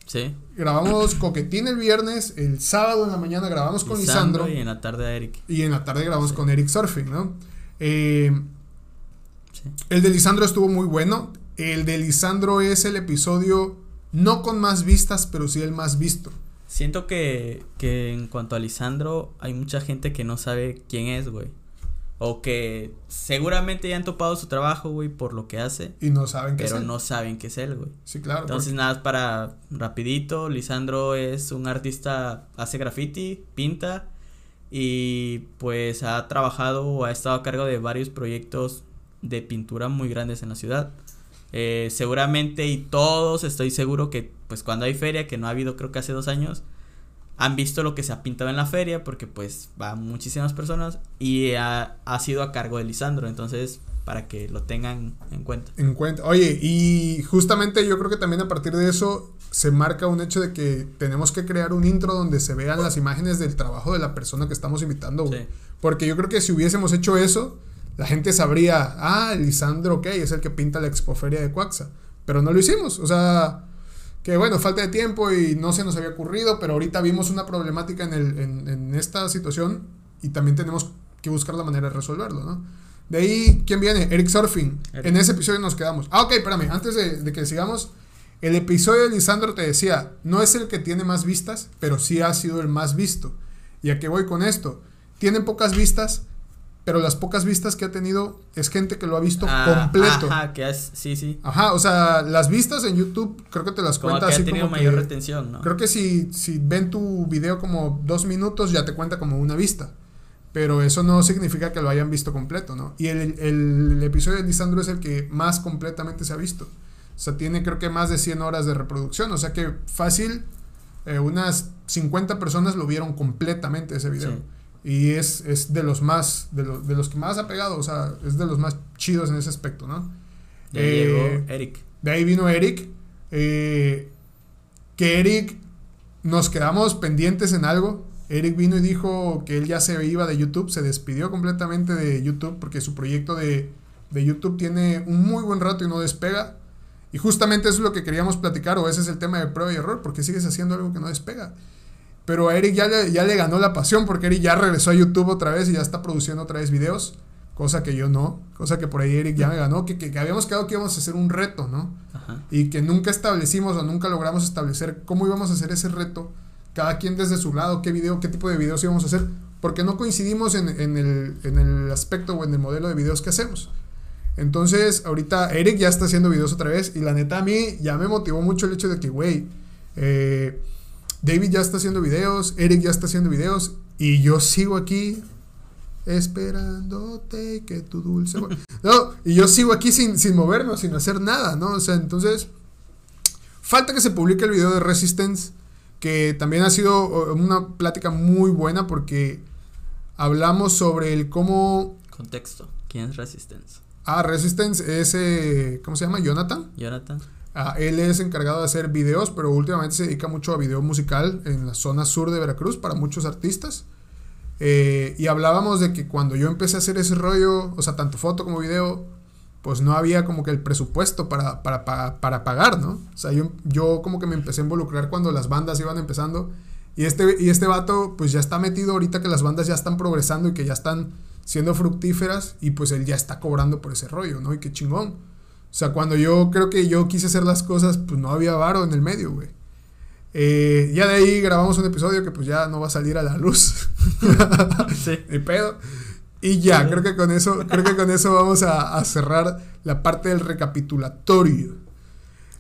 B: Sí.
A: Grabamos Coquetín el viernes, el sábado en la mañana grabamos con Lisandro.
B: Lisandro y en la tarde a Eric.
A: Y en la tarde grabamos
B: Sí.
A: con Eric Surfing, ¿no? Eh,
B: Sí.
A: el de Lisandro estuvo muy bueno. El de Lisandro es el episodio no con más vistas, pero sí el más visto.
B: Siento que, que en cuanto a Lisandro, hay mucha gente que no sabe quién es, güey. O que seguramente ya han topado su trabajo, güey, por lo que hace.
A: Y no saben qué
B: Pero
A: es él.
B: no saben qué es él, güey.
A: Sí, claro.
B: Entonces, nada, para rapidito, Lisandro es un artista, hace graffiti, pinta y pues ha trabajado o ha estado a cargo de varios proyectos de pintura muy grandes en la ciudad. Eh, seguramente y todos estoy seguro que pues cuando hay feria, que no ha habido creo que hace dos años, han visto lo que se ha pintado en la feria porque pues va muchísimas personas y ha, ha sido a cargo de Lisandro, entonces para que lo tengan en cuenta.
A: En cuenta. Oye, y justamente yo creo que también a partir de eso se marca un hecho de que tenemos que crear un intro donde se vean las imágenes del trabajo de la persona que estamos invitando.
B: Sí.
A: Porque yo creo que si hubiésemos hecho eso, la gente sabría, ah, Lisandro, ok, es el que pinta la expoferia de Cuaxa. Pero no lo hicimos, o sea, que bueno, falta de tiempo y no se nos había ocurrido, pero ahorita vimos una problemática en, el, en, en esta situación y también tenemos que buscar la manera de resolverlo, ¿no? De ahí, ¿quién viene? Eric Surfing.
B: Eric.
A: En ese episodio nos quedamos. Ah, ok, espérame, antes de, de que sigamos, el episodio de Lisandro te decía, no es el que tiene más vistas, pero sí ha sido el más visto. ¿Y a qué voy con esto? Tiene pocas vistas, pero las pocas vistas que ha tenido es gente que lo ha visto
B: Ah,
A: completo.
B: Ajá, que es, sí, sí.
A: Ajá, o sea, las vistas en YouTube creo que te las
B: Como
A: cuenta
B: que ha
A: así
B: tenido
A: como
B: mayor
A: que-
B: retención, ¿no?
A: Creo que si, si ven tu video como dos minutos ya te cuenta como una vista. Pero eso no significa que lo hayan visto completo, ¿no? Y el, el- el episodio de Lisandro es el que más completamente se ha visto. O sea, tiene creo que más de 100 horas de reproducción. O sea que fácil, eh, unas 50 personas lo vieron completamente ese video.
B: Sí.
A: Y es, es de los más, de, los de los que más ha pegado, o sea, es de los más chidos en ese aspecto, ¿no?
B: Ya
A: Eh,
B: llegó Eric.
A: de ahí vino Eric. eh, que Eric nos quedamos pendientes en algo. Eric vino y dijo que él ya se iba de YouTube, se despidió completamente de YouTube porque su proyecto de, de YouTube tiene un muy buen rato y no despega. Y justamente eso es lo que queríamos platicar, o ese es el tema de prueba y error, porque sigues haciendo algo que no despega. Pero a Eric ya le, ya le ganó la pasión, porque Eric ya regresó a YouTube otra vez y ya está produciendo otra vez videos, cosa que yo no, cosa que por ahí Eric ya me ganó, que, que, que habíamos quedado que íbamos a hacer un reto, ¿no?
B: Ajá.
A: y que nunca establecimos o nunca logramos establecer cómo íbamos a hacer ese reto, cada quien desde su lado, qué video, qué tipo de videos íbamos a hacer, porque no coincidimos en, en el, en el aspecto o en el modelo de videos que hacemos. Entonces, ahorita Eric ya está haciendo videos otra vez y la neta a mí ya me motivó mucho el hecho de que, güey, eh, David ya está haciendo videos, Eric ya está haciendo videos y yo sigo aquí esperándote que tu dulce no y yo sigo aquí sin, sin moverme sin hacer nada no o sea entonces falta que se publique el video de Resistance que también ha sido una plática muy buena porque hablamos sobre el cómo
B: Contexto. ¿Quién es Resistance?
A: ah Resistance es eh, cómo se llama Jonathan
B: Jonathan.
A: Él es encargado de hacer videos, pero últimamente se dedica mucho a video musical en la zona sur de Veracruz para muchos artistas. Eh, y hablábamos de que cuando yo empecé a hacer ese rollo, o sea, tanto foto como video, pues no había como que el presupuesto para, para, para, para pagar, ¿no? O sea, yo, yo como que me empecé a involucrar cuando las bandas iban empezando. Y este, y este vato, pues ya está metido ahorita que las bandas ya están progresando y que ya están siendo fructíferas y pues él ya está cobrando por ese rollo, ¿no? Y qué chingón. O sea, cuando yo creo que yo quise hacer las cosas, pues no había varo en el medio, güey. Eh, ya de ahí grabamos un episodio que pues ya no va a salir a la luz.
B: Sí.
A: Ni pedo. Y ya, creo que con eso, creo que con eso vamos a, a cerrar la parte del recapitulatorio.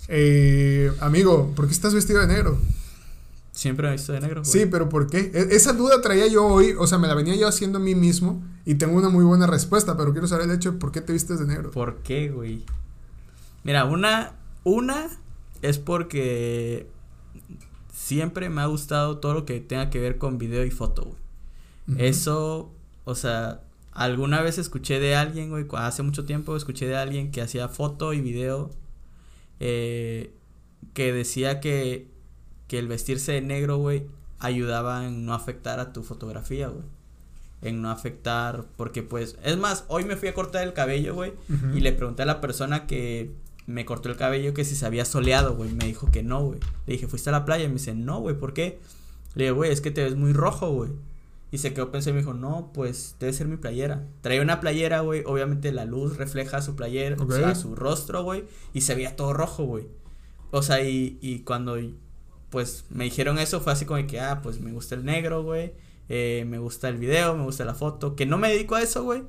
A: Eh, amigo, ¿por qué estás vestido de negro?
B: Siempre me he visto de negro, güey.
A: Sí, pero ¿por qué? E- esa duda traía yo hoy, o sea, me la venía yo haciendo a mí mismo y tengo una muy buena respuesta, pero quiero saber el hecho de por qué te vistes de negro.
B: ¿Por qué, güey? Mira, una, una es porque siempre me ha gustado todo lo que tenga que ver con video y foto, güey. Eso, o sea, alguna vez escuché de alguien, güey, hace mucho tiempo escuché de alguien que hacía foto y video, eh, que decía que, que el vestirse de negro, güey, ayudaba en no afectar a tu fotografía, güey. En no afectar, porque pues, es más, hoy me fui a cortar el cabello, güey, y le pregunté a la persona que me cortó el cabello que si se había soleado, güey. Me dijo que no, güey. Le dije, ¿fuiste a la playa? Y me dice, no, güey, ¿por qué? Le dije, güey, es que te ves muy rojo, güey. Y se quedó pensé y me dijo, no, pues debe ser mi playera. Traía una playera, güey. Obviamente la luz refleja su playera, o sea, su rostro, güey. Y se veía todo rojo, güey. O sea, y, y cuando pues me dijeron eso fue así como que, ah, pues me gusta el negro, güey. eh, me gusta el video, me gusta la foto. Que no me dedico a eso, güey.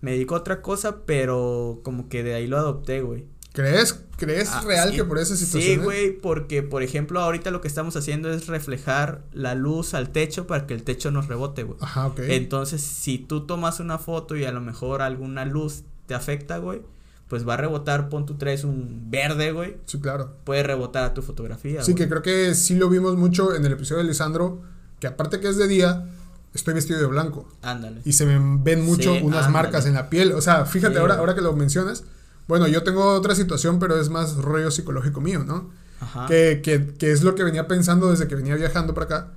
B: Me dedico a otra cosa, pero como que de ahí lo adopté, güey.
A: ¿Crees, crees
B: Ah,
A: real
B: sí.
A: que por esa situación?
B: Sí, güey, porque por ejemplo ahorita lo que estamos haciendo es reflejar la luz al techo para que el techo nos rebote, güey.
A: Ajá, ok.
B: Entonces, si tú tomas una foto y a lo mejor alguna luz te afecta, güey, pues va a rebotar, pon tú traes un verde, güey,
A: Sí, claro.
B: puede rebotar a tu fotografía.
A: Sí, que creo que sí lo vimos mucho en el episodio de Lisandro, que aparte que es de día, estoy vestido de blanco.
B: Ándale.
A: Y se me ven mucho
B: Sí,
A: unas
B: ándale.
A: marcas en la piel. O sea, fíjate,
B: Sí.
A: ahora, ahora que lo mencionas, bueno, yo tengo otra situación, pero es más rollo psicológico mío, ¿no?
B: Ajá.
A: Que, que, que es lo que venía pensando desde que venía viajando para acá.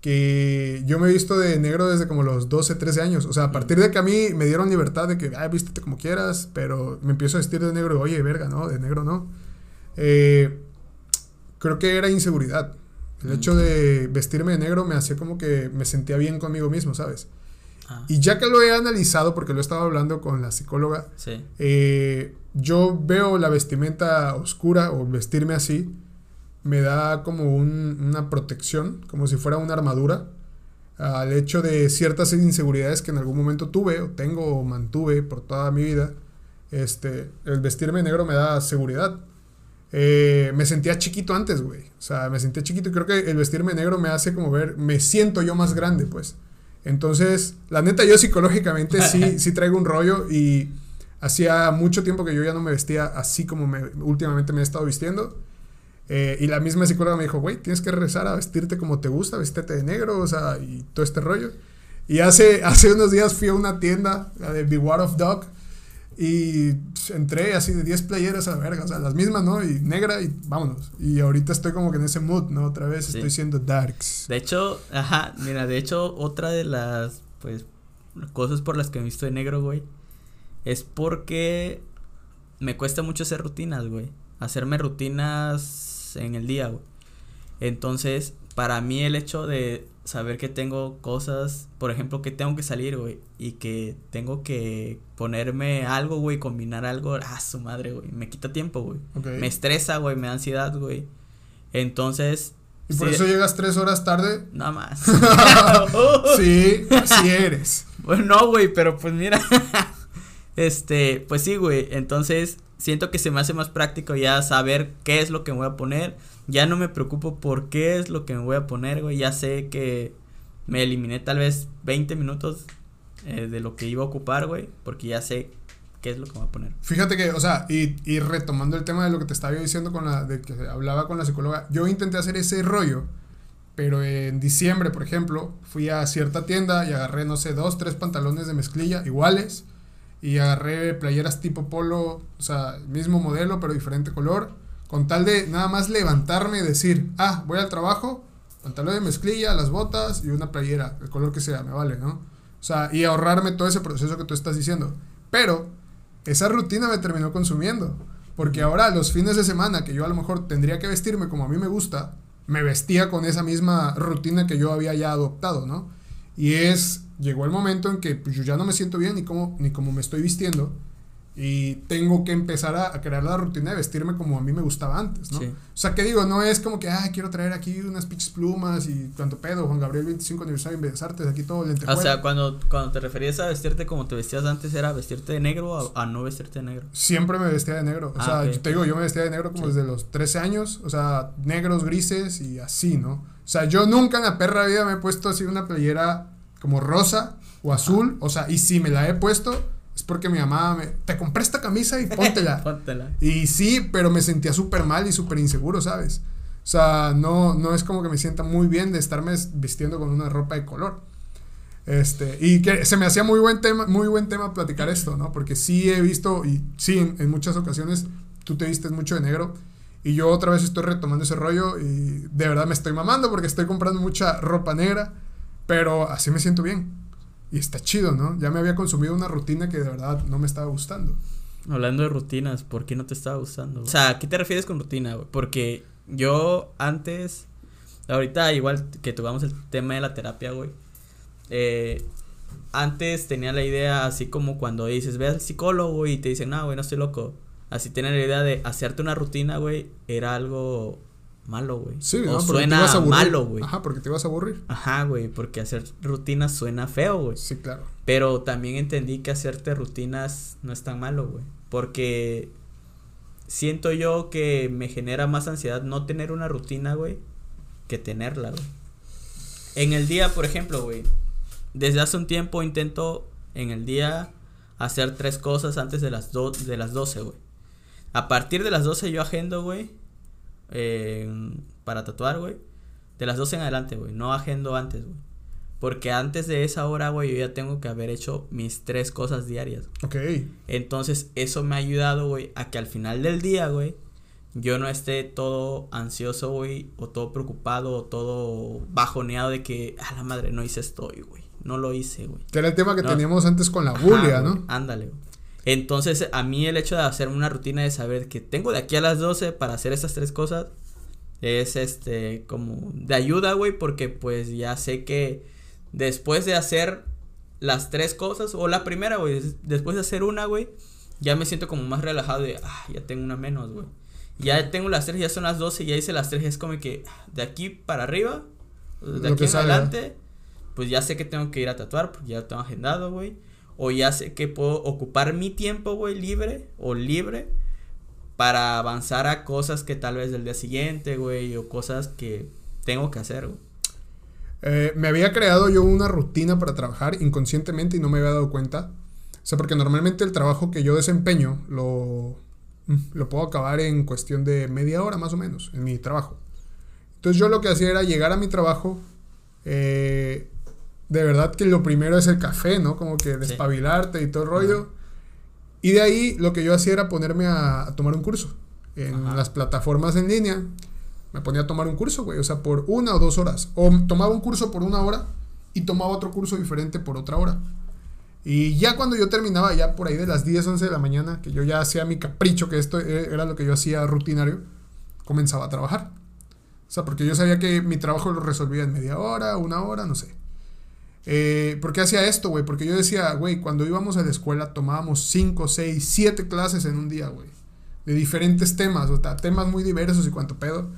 A: Que yo me he visto de negro desde como los 12, 13 años. O sea, a partir de que a mí me dieron libertad de que, ah, vístete como quieras, pero me empiezo a vestir de negro y, oye, verga, ¿no? De negro no. Eh, creo que era inseguridad. El hecho de vestirme de negro me hacía como que me sentía bien conmigo mismo, ¿sabes?
B: Ah,
A: Y ya que lo he analizado, porque lo he estado hablando con la psicóloga,
B: sí.
A: eh, yo veo la vestimenta oscura o vestirme así, me da como un- una protección, como si fuera una armadura, al hecho de ciertas inseguridades que en algún momento tuve o tengo o mantuve por toda mi vida. Este, el vestirme negro me da seguridad. Eh, me sentía chiquito antes, güey. O sea, me sentía chiquito y creo que el vestirme negro me hace como ver, me siento yo más grande, pues. Entonces, la neta, yo psicológicamente sí, sí traigo un rollo y hacía mucho tiempo que yo ya no me vestía así como me, últimamente me he estado vistiendo. Eh, y la misma psicóloga me dijo, güey, tienes que regresar a vestirte como te gusta, vestirte de negro, o sea, y todo este rollo. Y hace, hace unos días fui a una tienda, la de Beware of Dog, y entré así de 10 playeras a la verga, o sea, las mismas, ¿no? Y negra y vámonos. Y ahorita estoy como que en ese mood, ¿no? Otra vez
B: Sí.
A: estoy siendo darks.
B: De hecho, ajá, mira, de hecho, otra de las, pues, cosas por las que me visto de negro, güey, es porque me cuesta mucho hacer rutinas, güey. Hacerme rutinas en el día, güey. Entonces, para mí el hecho de saber que tengo cosas, por ejemplo, que tengo que salir, güey, y que tengo que ponerme algo, güey, combinar algo, ah, su madre, güey, me quita tiempo, güey. Me estresa, güey, me da ansiedad, güey. Entonces,
A: Y por
B: sí,
A: eso llegas tres horas tarde.
B: Nada más.
A: sí, así eres.
B: Bueno, no, güey, pero pues mira. este, pues sí, güey. Entonces, siento que se me hace más práctico ya saber qué es lo que me voy a poner. Ya no me preocupo por qué es lo que me voy a poner, güey. Ya sé que me eliminé tal vez 20 minutos eh, de lo que iba a ocupar, güey. Porque ya sé qué es lo que voy a poner.
A: Fíjate que, o sea, y, y retomando el tema de lo que te estaba yo diciendo con la, de que hablaba con la psicóloga, yo intenté hacer ese rollo, pero en diciembre, por ejemplo, fui a cierta tienda y agarré, no sé, dos, tres pantalones de mezclilla iguales y agarré playeras tipo polo, o sea, mismo modelo, pero diferente color, con tal de nada más levantarme y decir, ah, voy al trabajo, pantalón de mezclilla, las botas y una playera, el color que sea, me vale, ¿no? O sea, y ahorrarme todo ese proceso que tú estás diciendo. Pero esa rutina me terminó consumiendo. Porque ahora los fines de semana que yo a lo mejor tendría que vestirme como a mí me gusta, me vestía con esa misma rutina que yo había ya adoptado, ¿no? Y es, llegó el momento en que pues, yo ya no me siento bien ni como, ni como me estoy vistiendo. Y tengo que empezar a, crear la rutina de vestirme como a mí me gustaba antes, ¿no? O sea, que digo, no es como que, ah, quiero traer aquí unas pinches plumas y cuánto pedo, Juan Gabriel 25 aniversario en Bellas Artes, aquí todo
B: lentejuela. O sea, cuando, cuando te referías a vestirte como te vestías antes, ¿era vestirte de negro o a, no vestirte de negro?
A: Siempre me vestía de negro. O ah, sea, te digo, yo me vestía de negro como desde los 13 años, o sea, negros, grises y así, ¿no? O sea, yo nunca en la perra vida me he puesto así una playera como rosa o azul, o sea, y si me la he puesto es porque mi mamá me, te compré esta camisa y póntela. póntela. Y sí, pero me sentía súper mal y súper inseguro, ¿sabes? O sea, no, no es como que me sienta muy bien de estarme vistiendo con una ropa de color. Este, y que se me hacía muy buen tema, muy buen tema platicar esto, ¿no? Porque sí he visto, y sí, en, muchas ocasiones tú te vistes mucho de negro. Y yo otra vez estoy retomando ese rollo y de verdad me estoy mamando porque estoy comprando mucha ropa negra, pero así me siento bien. Y está chido, ¿no? Ya me había consumido una rutina que de verdad no me estaba gustando.
B: Hablando de rutinas, ¿por qué no te estaba gustando? O sea, ¿a qué te refieres con rutina, güey? Porque yo antes, ahorita igual que tuvimos el tema de la terapia, güey. Eh, antes tenía la idea así como cuando dices, ve al psicólogo y te dicen, no, güey, no estoy loco. Así tenía la idea de hacerte una rutina, güey, era algo malo, güey. Sí, o suena malo, güey.
A: Ajá, porque te vas a aburrir.
B: Ajá, güey, porque hacer rutinas suena feo, güey.
A: Sí, claro.
B: Pero también entendí que hacerte rutinas no es tan malo, güey. Porque siento yo que me genera más ansiedad no tener una rutina, güey, que tenerla, güey. En el día, por ejemplo, güey, desde hace un tiempo intento en el día hacer tres cosas antes de las, do de las 12, güey. A partir de las 12 yo agendo, güey, para tatuar, güey. De las 12 en adelante, güey. No agendo antes, güey. Porque antes de esa hora, güey, yo ya tengo que haber hecho mis tres cosas diarias.
A: Ok.
B: Entonces, eso me ha ayudado, güey, a que al final del día, güey, yo no esté todo ansioso, güey, o todo preocupado, o todo bajoneado de que, a la madre, no hice esto güey. No lo hice, güey.
A: Que era el tema que teníamos antes con la bulia, ¿no?
B: Ándale, güey. Entonces, a mí el hecho de hacer una rutina de saber que tengo de aquí a las 12 para hacer estas tres cosas es este como de ayuda, güey, porque pues ya sé que después de hacer las tres cosas o la primera, güey, después de hacer una, güey, ya me siento como más relajado de, ah, ya tengo una menos, güey. Ya tengo las tres, ya son las 12, ya hice las tres, es como que de aquí para arriba, de aquí en adelante, pues ya sé que tengo que ir a tatuar, porque ya lo tengo agendado, güey o ya sé que puedo ocupar mi tiempo, güey, libre o libre para avanzar a cosas que tal vez del día siguiente, güey, o cosas que tengo que hacer, güey.
A: Eh, me había creado yo una rutina para trabajar inconscientemente y no me había dado cuenta. O sea, porque normalmente el trabajo que yo desempeño lo, mm, lo puedo acabar en cuestión de media hora más o menos, en mi trabajo. Entonces yo lo que hacía era llegar a mi trabajo, eh, de verdad que lo primero es el café, ¿no? Como que despabilarte y todo el rollo. Y de ahí lo que yo hacía era ponerme a, tomar un curso. En las plataformas en línea me ponía a tomar un curso, güey. O sea, por una o dos horas. O tomaba un curso por una hora y tomaba otro curso diferente por otra hora. Y ya cuando yo terminaba, ya por ahí de las 10, 11 de la mañana, que yo ya hacía mi capricho, que esto e, era lo que yo hacía rutinario, comenzaba a trabajar. O sea, porque yo sabía que mi trabajo lo resolvía en media hora, una hora, no sé. Eh, ¿Por qué hacía esto, güey? Porque yo decía, güey, cuando íbamos a la escuela tomábamos 5, 6, 7 clases en un día, güey. De diferentes temas, o sea, temas muy diversos y cuanto pedo.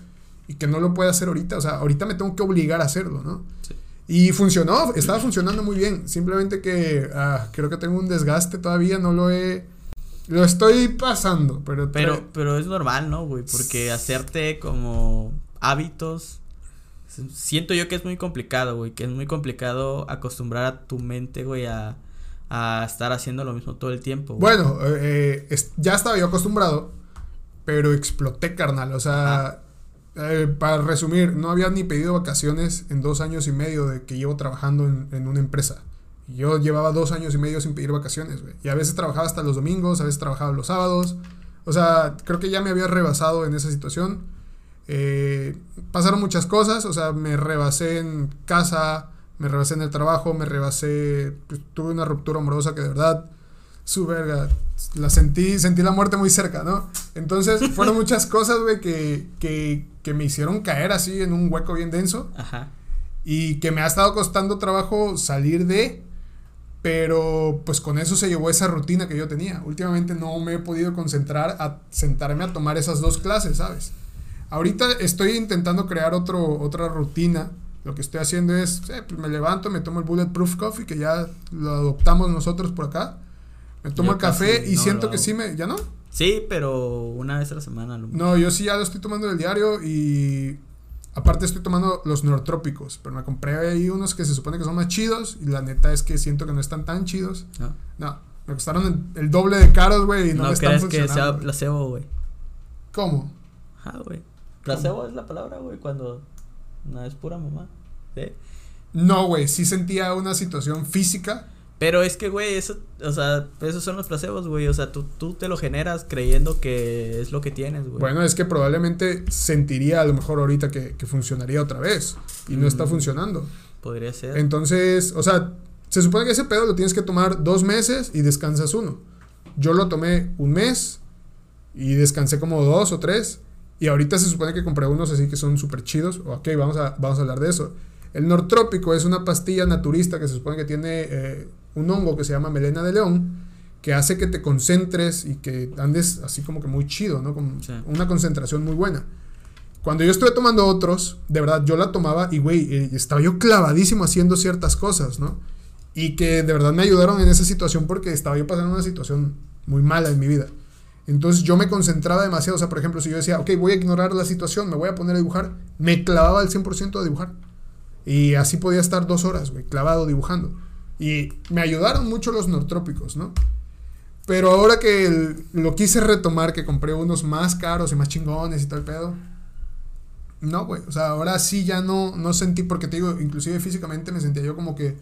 A: Y que no lo puedo hacer ahorita, o sea, ahorita me tengo que obligar a hacerlo, ¿no? Sí. Y funcionó, estaba funcionando muy bien. Simplemente que ah, creo que tengo un desgaste todavía, no lo he... Lo estoy pasando, pero...
B: Pero, pero es normal, ¿no, güey? Porque hacerte como hábitos Siento yo que es muy complicado, güey, que es muy complicado acostumbrar a tu mente, güey, a, estar haciendo lo mismo todo el tiempo.
A: Bueno, eh, eh, ya estaba yo acostumbrado, pero exploté, carnal. O sea, eh, para resumir, no había ni pedido vacaciones en dos años y medio de que llevo trabajando en, en una empresa. Yo llevaba dos años y medio sin pedir vacaciones, güey. Y a veces trabajaba hasta los domingos, a veces trabajaba los sábados. O sea, creo que ya me había rebasado en esa situación. Eh, pasaron muchas cosas, o sea, me rebasé en casa, me rebasé en el trabajo, me rebasé, pues, tuve una ruptura amorosa que de verdad, su verga, la sentí, sentí la muerte muy cerca, ¿no? Entonces fueron muchas cosas, güey, que, que, que me hicieron caer así en un hueco bien denso
B: Ajá.
A: y que me ha estado costando trabajo salir de, pero pues con eso se llevó esa rutina que yo tenía. Últimamente no me he podido concentrar a sentarme a tomar esas dos clases, ¿sabes? Ahorita estoy intentando crear otro, otra rutina. Lo que estoy haciendo es, eh, pues me levanto, me tomo el Bulletproof Coffee, que ya lo adoptamos nosotros por acá. Me tomo
B: Yo
A: el café y
B: no
A: siento que sí me... ¿Ya no?
B: Sí, pero una vez a la semana. lo-
A: No, yo sí ya lo estoy tomando del diario y aparte estoy tomando los neurotrópicos, pero me compré ahí unos que se supone que son más chidos y la neta es que siento que no están tan chidos.
B: No,
A: No, me costaron el, el doble de caros, güey, y no,
B: no
A: me están
B: que sea placebo, güey.
A: ¿Cómo?
B: Ajá, güey. Placebo es la palabra, güey, cuando no es pura mamá. ¿sí?
A: No, güey, sí sentía una situación física.
B: Pero es que, güey, eso, o sea, esos son los placebos, güey. O sea, tú, tú te lo generas creyendo que es lo que tienes, güey.
A: Bueno, es que probablemente sentiría a lo mejor ahorita que, que funcionaría otra vez y no está
B: Mm.
A: funcionando.
B: Podría ser.
A: Entonces, o sea, se supone que ese pedo lo tienes que tomar dos meses y descansas uno. Yo lo tomé un mes y descansé como dos o tres. Y ahorita se supone que compré unos así que son súper chidos. Ok, vamos a, vamos a hablar de eso. El nortrópico es una pastilla naturista que se supone que tiene eh, un hongo que se llama melena de león, que hace que te concentres y que andes así como que muy chido, ¿no? Con
B: Sí.
A: una concentración muy buena. Cuando yo estuve tomando otros, de verdad, yo la tomaba y, güey, eh, estaba yo clavadísimo haciendo ciertas cosas, ¿no? Y que de verdad me ayudaron en esa situación porque estaba yo pasando una situación muy mala en mi vida. Entonces yo me concentraba demasiado. O sea, por ejemplo, si yo decía, ok, voy a ignorar la situación, me voy a poner a dibujar, me clavaba al 100% a dibujar. Y así podía estar dos horas, güey, clavado dibujando. Y me ayudaron mucho los nortrópicos, ¿no? Pero ahora que lo quise retomar, que compré unos más caros y más chingones y el pedo. No, güey. O sea, ahora sí ya no, no sentí, porque te digo, inclusive físicamente me sentía yo como que.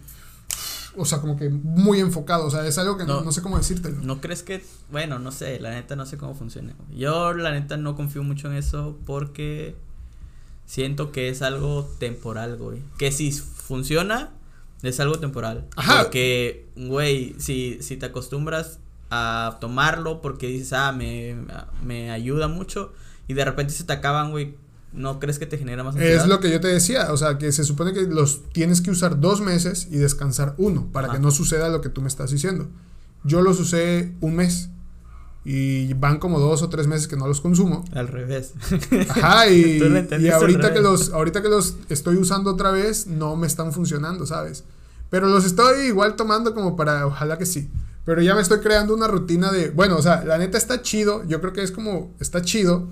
A: O sea, como que muy enfocado. O sea, es algo que no,
B: No.
A: sé cómo decírtelo.
B: ¿No crees que, bueno, no sé, la neta no sé cómo funciona. Yo la neta no confío mucho en eso porque siento que es algo temporal, güey. Que si funciona, es algo temporal.
A: Ajá.
B: Porque, güey, si, si te acostumbras a tomarlo porque dices, ah, me, me ayuda mucho y de repente se te acaban, güey, ¿no crees que te genera más ansiedad?
A: Es lo que yo te decía, o sea, que se supone que los tienes que usar dos meses y descansar uno para
B: Ajá.
A: que no suceda lo que tú me estás diciendo. Yo los usé un mes y van como dos o tres meses que no los consumo.
B: Al revés.
A: Ajá, y, y ahorita que los ahorita que los estoy usando otra vez no me están funcionando, ¿sabes? Pero los estoy igual tomando como para ojalá que sí. Pero ya me estoy creando una rutina de, bueno, o sea, la neta está chido, yo creo que es como está chido,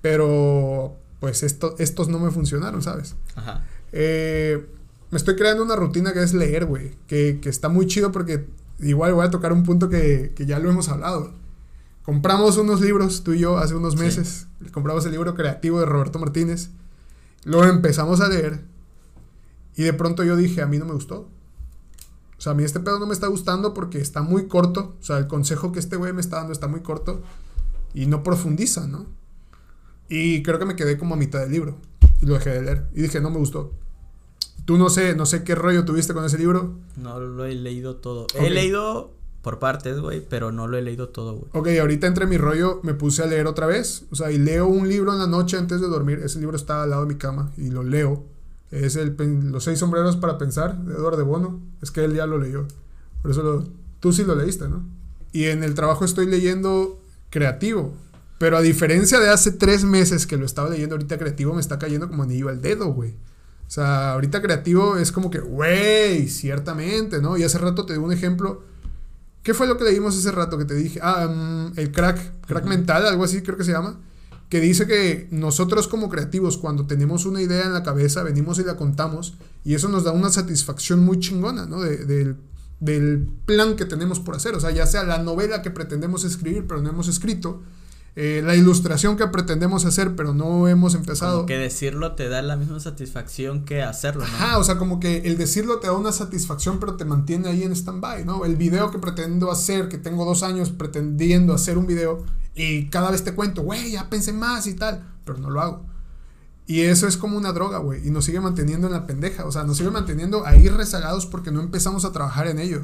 A: pero pues esto, estos no me funcionaron, ¿sabes?
B: Ajá.
A: Eh, me estoy creando una rutina que es leer, güey. Que, que está muy chido porque igual voy a tocar un punto que, que ya lo hemos hablado. Compramos unos libros, tú y yo, hace unos
B: Sí.
A: meses. Compramos el libro creativo de Roberto Martínez. Lo empezamos a leer. Y de pronto yo dije, a mí no me gustó. O sea, a mí este pedo no me está gustando porque está muy corto. O sea, el consejo que este güey me está dando está muy corto. Y no profundiza, ¿no? Y creo que me quedé como a mitad del libro. Y lo dejé de leer. Y dije, no me gustó. Tú no sé, no sé qué rollo tuviste con ese libro.
B: No lo he leído todo.
A: Ok.
B: He leído por partes, güey, pero no lo he leído todo, güey.
A: Ok, ahorita entre mi rollo me puse a leer otra vez. O sea, y leo un libro en la noche antes de dormir. Ese libro está al lado de mi cama y lo leo. Es el Los seis sombreros para pensar de Eduardo de Bono. Es que él ya lo leyó. Por eso lo, tú sí lo leíste, ¿no? Y en el trabajo estoy leyendo creativo. Pero a diferencia de hace tres meses que lo estaba leyendo, ahorita creativo me está cayendo como anillo al dedo, güey. O sea, ahorita creativo es como que, güey, ciertamente, ¿no? Y hace rato te di un ejemplo. ¿Qué fue lo que leímos hace rato que te dije? Ah, mm, el crack, crack mental, algo así creo que se llama. Que dice que nosotros como creativos, cuando tenemos una idea en la cabeza, venimos y la contamos. Y eso nos da una satisfacción muy chingona, ¿no? De- del, del plan que tenemos por hacer. O sea, ya sea la novela que pretendemos escribir, pero no hemos escrito. Eh, la ilustración que pretendemos hacer, pero no hemos empezado.
B: Como que decirlo te da la misma satisfacción que hacerlo, ¿no?
A: Ajá, o sea, como que el decirlo te da una satisfacción, pero te mantiene ahí en stand-by, ¿no? El video que pretendo hacer, que tengo dos años pretendiendo hacer un video, y cada vez te cuento, güey, ya pensé más y tal, pero no lo hago. Y eso es como una droga, güey, y nos sigue manteniendo en la pendeja, o sea, nos sigue manteniendo ahí rezagados porque no empezamos a trabajar en ello.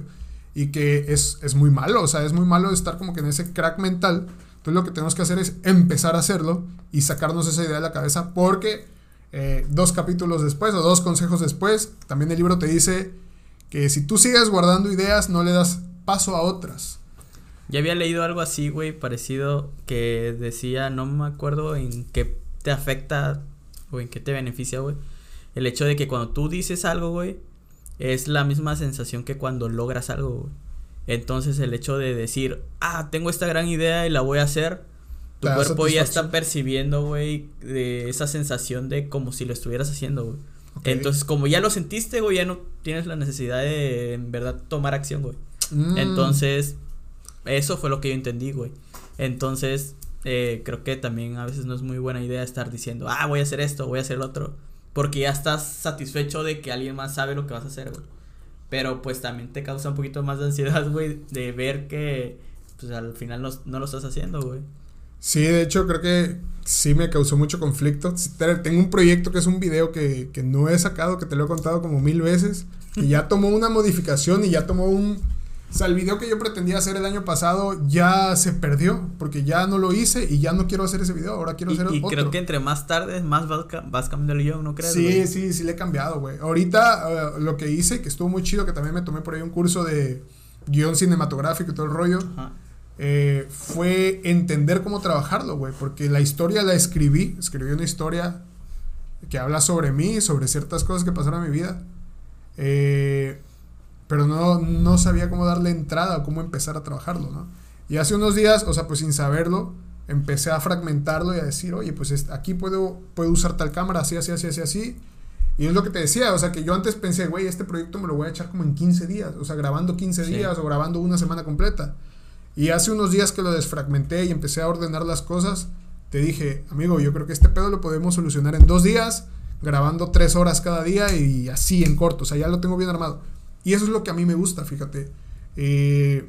A: y que es, es muy malo, o sea, es muy malo estar como que en ese crack mental. Entonces lo que tenemos que hacer es empezar a hacerlo y sacarnos esa idea de la cabeza porque eh, dos capítulos después o dos consejos después, también el libro te dice que si tú sigues guardando ideas no le das paso a otras.
B: Ya había leído algo así, güey, parecido que decía, no me acuerdo en qué te afecta o en qué te beneficia, güey. El hecho de que cuando tú dices algo, güey, es la misma sensación que cuando logras algo, güey. Entonces el hecho de decir, ah, tengo esta gran idea y la voy a hacer, tu cuerpo ya está percibiendo, güey, de esa sensación de como si lo estuvieras haciendo, güey. Entonces, como ya lo sentiste, güey, ya no tienes la necesidad de, en verdad, tomar acción, güey.
A: Mm,
B: Entonces, eso fue lo que yo entendí, güey. Entonces, eh, creo que también a veces no es muy buena idea estar diciendo, ah, voy a hacer esto, voy a hacer lo otro. Porque ya estás satisfecho de que alguien más sabe lo que vas a hacer, güey. Pero pues también te causa un poquito más de ansiedad, güey, de ver que pues al final no, no lo estás haciendo, güey.
A: Sí, de hecho creo que sí me causó mucho conflicto. Tengo un proyecto que es un video que, que no he sacado, que te lo he contado como mil veces, que ya tomó una modificación y ya tomó un... O sea, el video que yo pretendía hacer el año pasado ya se perdió, porque ya no lo hice y ya no quiero hacer ese video, ahora quiero
B: Y,
A: hacer
B: y
A: otro.
B: creo que entre más tarde, más vas, ca- vas cambiando el guion, ¿no crees,
A: Sí, sí, sí le he cambiado, güey. Ahorita eh, lo que hice, que estuvo muy chido, que también me tomé por ahí un curso de guion cinematográfico y todo el rollo,
B: Ajá.
A: eh, fue entender cómo trabajarlo, güey. Porque la historia la escribí, escribí una historia que habla sobre mí, sobre ciertas cosas que pasaron en mi vida. Eh, pero no, no sabía cómo darle entrada o cómo empezar a trabajarlo, ¿no? Y hace unos días, o sea, pues sin saberlo, empecé a fragmentarlo y a decir, oye, pues aquí puedo, puedo usar tal cámara, así, así, así, así, así. Y es lo que te decía, o sea, que yo antes pensé, güey, este proyecto me lo voy a echar como en 15 días, o sea, grabando 15
B: Sí.
A: días o grabando una semana completa. Y hace unos días que lo desfragmenté y empecé a ordenar las cosas, te dije, amigo, yo creo que este pedo lo podemos solucionar en dos días, grabando tres horas cada día y así en corto, o sea, ya lo tengo bien armado. Y eso es lo que a mí me gusta, fíjate. Eh,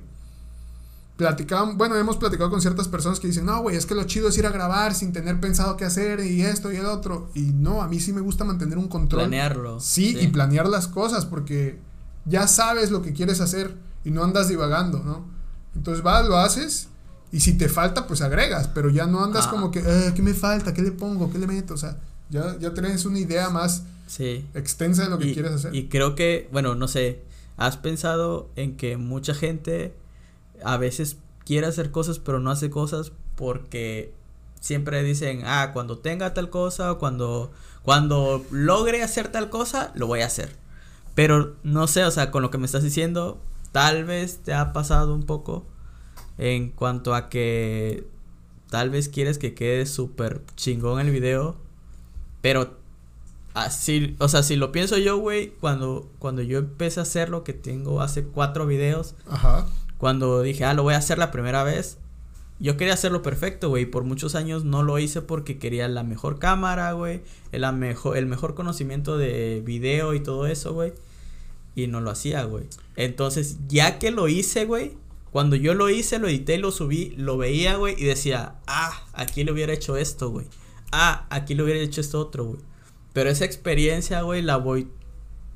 A: platicaban, bueno, hemos platicado con ciertas personas que dicen, no, güey, es que lo chido es ir a grabar sin tener pensado qué hacer y esto y el otro. Y no, a mí sí me gusta mantener un control.
B: Planearlo.
A: Sí, y planear las cosas porque ya sabes lo que quieres hacer y no andas divagando, ¿no? Entonces vas, lo haces y si te falta, pues agregas, pero ya no andas
B: Ah.
A: como que, "Eh, ¿qué me falta? ¿Qué le pongo? ¿Qué le meto? O sea, ya, ya tienes una idea más
B: Sí.
A: extensa de lo que
B: y,
A: quieres hacer.
B: y creo que, bueno, no sé, ¿has pensado en que mucha gente a veces quiere hacer cosas pero no hace cosas porque siempre dicen, ah, cuando tenga tal cosa o cuando, cuando logre hacer tal cosa, lo voy a hacer. Pero no sé, o sea, con lo que me estás diciendo, tal vez te ha pasado un poco en cuanto a que tal vez quieres que quede súper chingón el video, pero así, o sea, si lo pienso yo, güey, cuando, cuando yo empecé a hacerlo, que tengo hace cuatro videos,
A: Ajá.
B: cuando dije, ah, lo voy a hacer la primera vez, yo quería hacerlo perfecto, güey, por muchos años no lo hice porque quería la mejor cámara, güey, el mejor, el mejor conocimiento de video y todo eso, güey, y no lo hacía, güey. Entonces, ya que lo hice, güey, cuando yo lo hice, lo edité y lo subí, lo veía, güey, y decía, ah, aquí le hubiera hecho esto, güey. Ah, aquí le hubiera hecho esto otro, güey. Pero esa experiencia, güey, la voy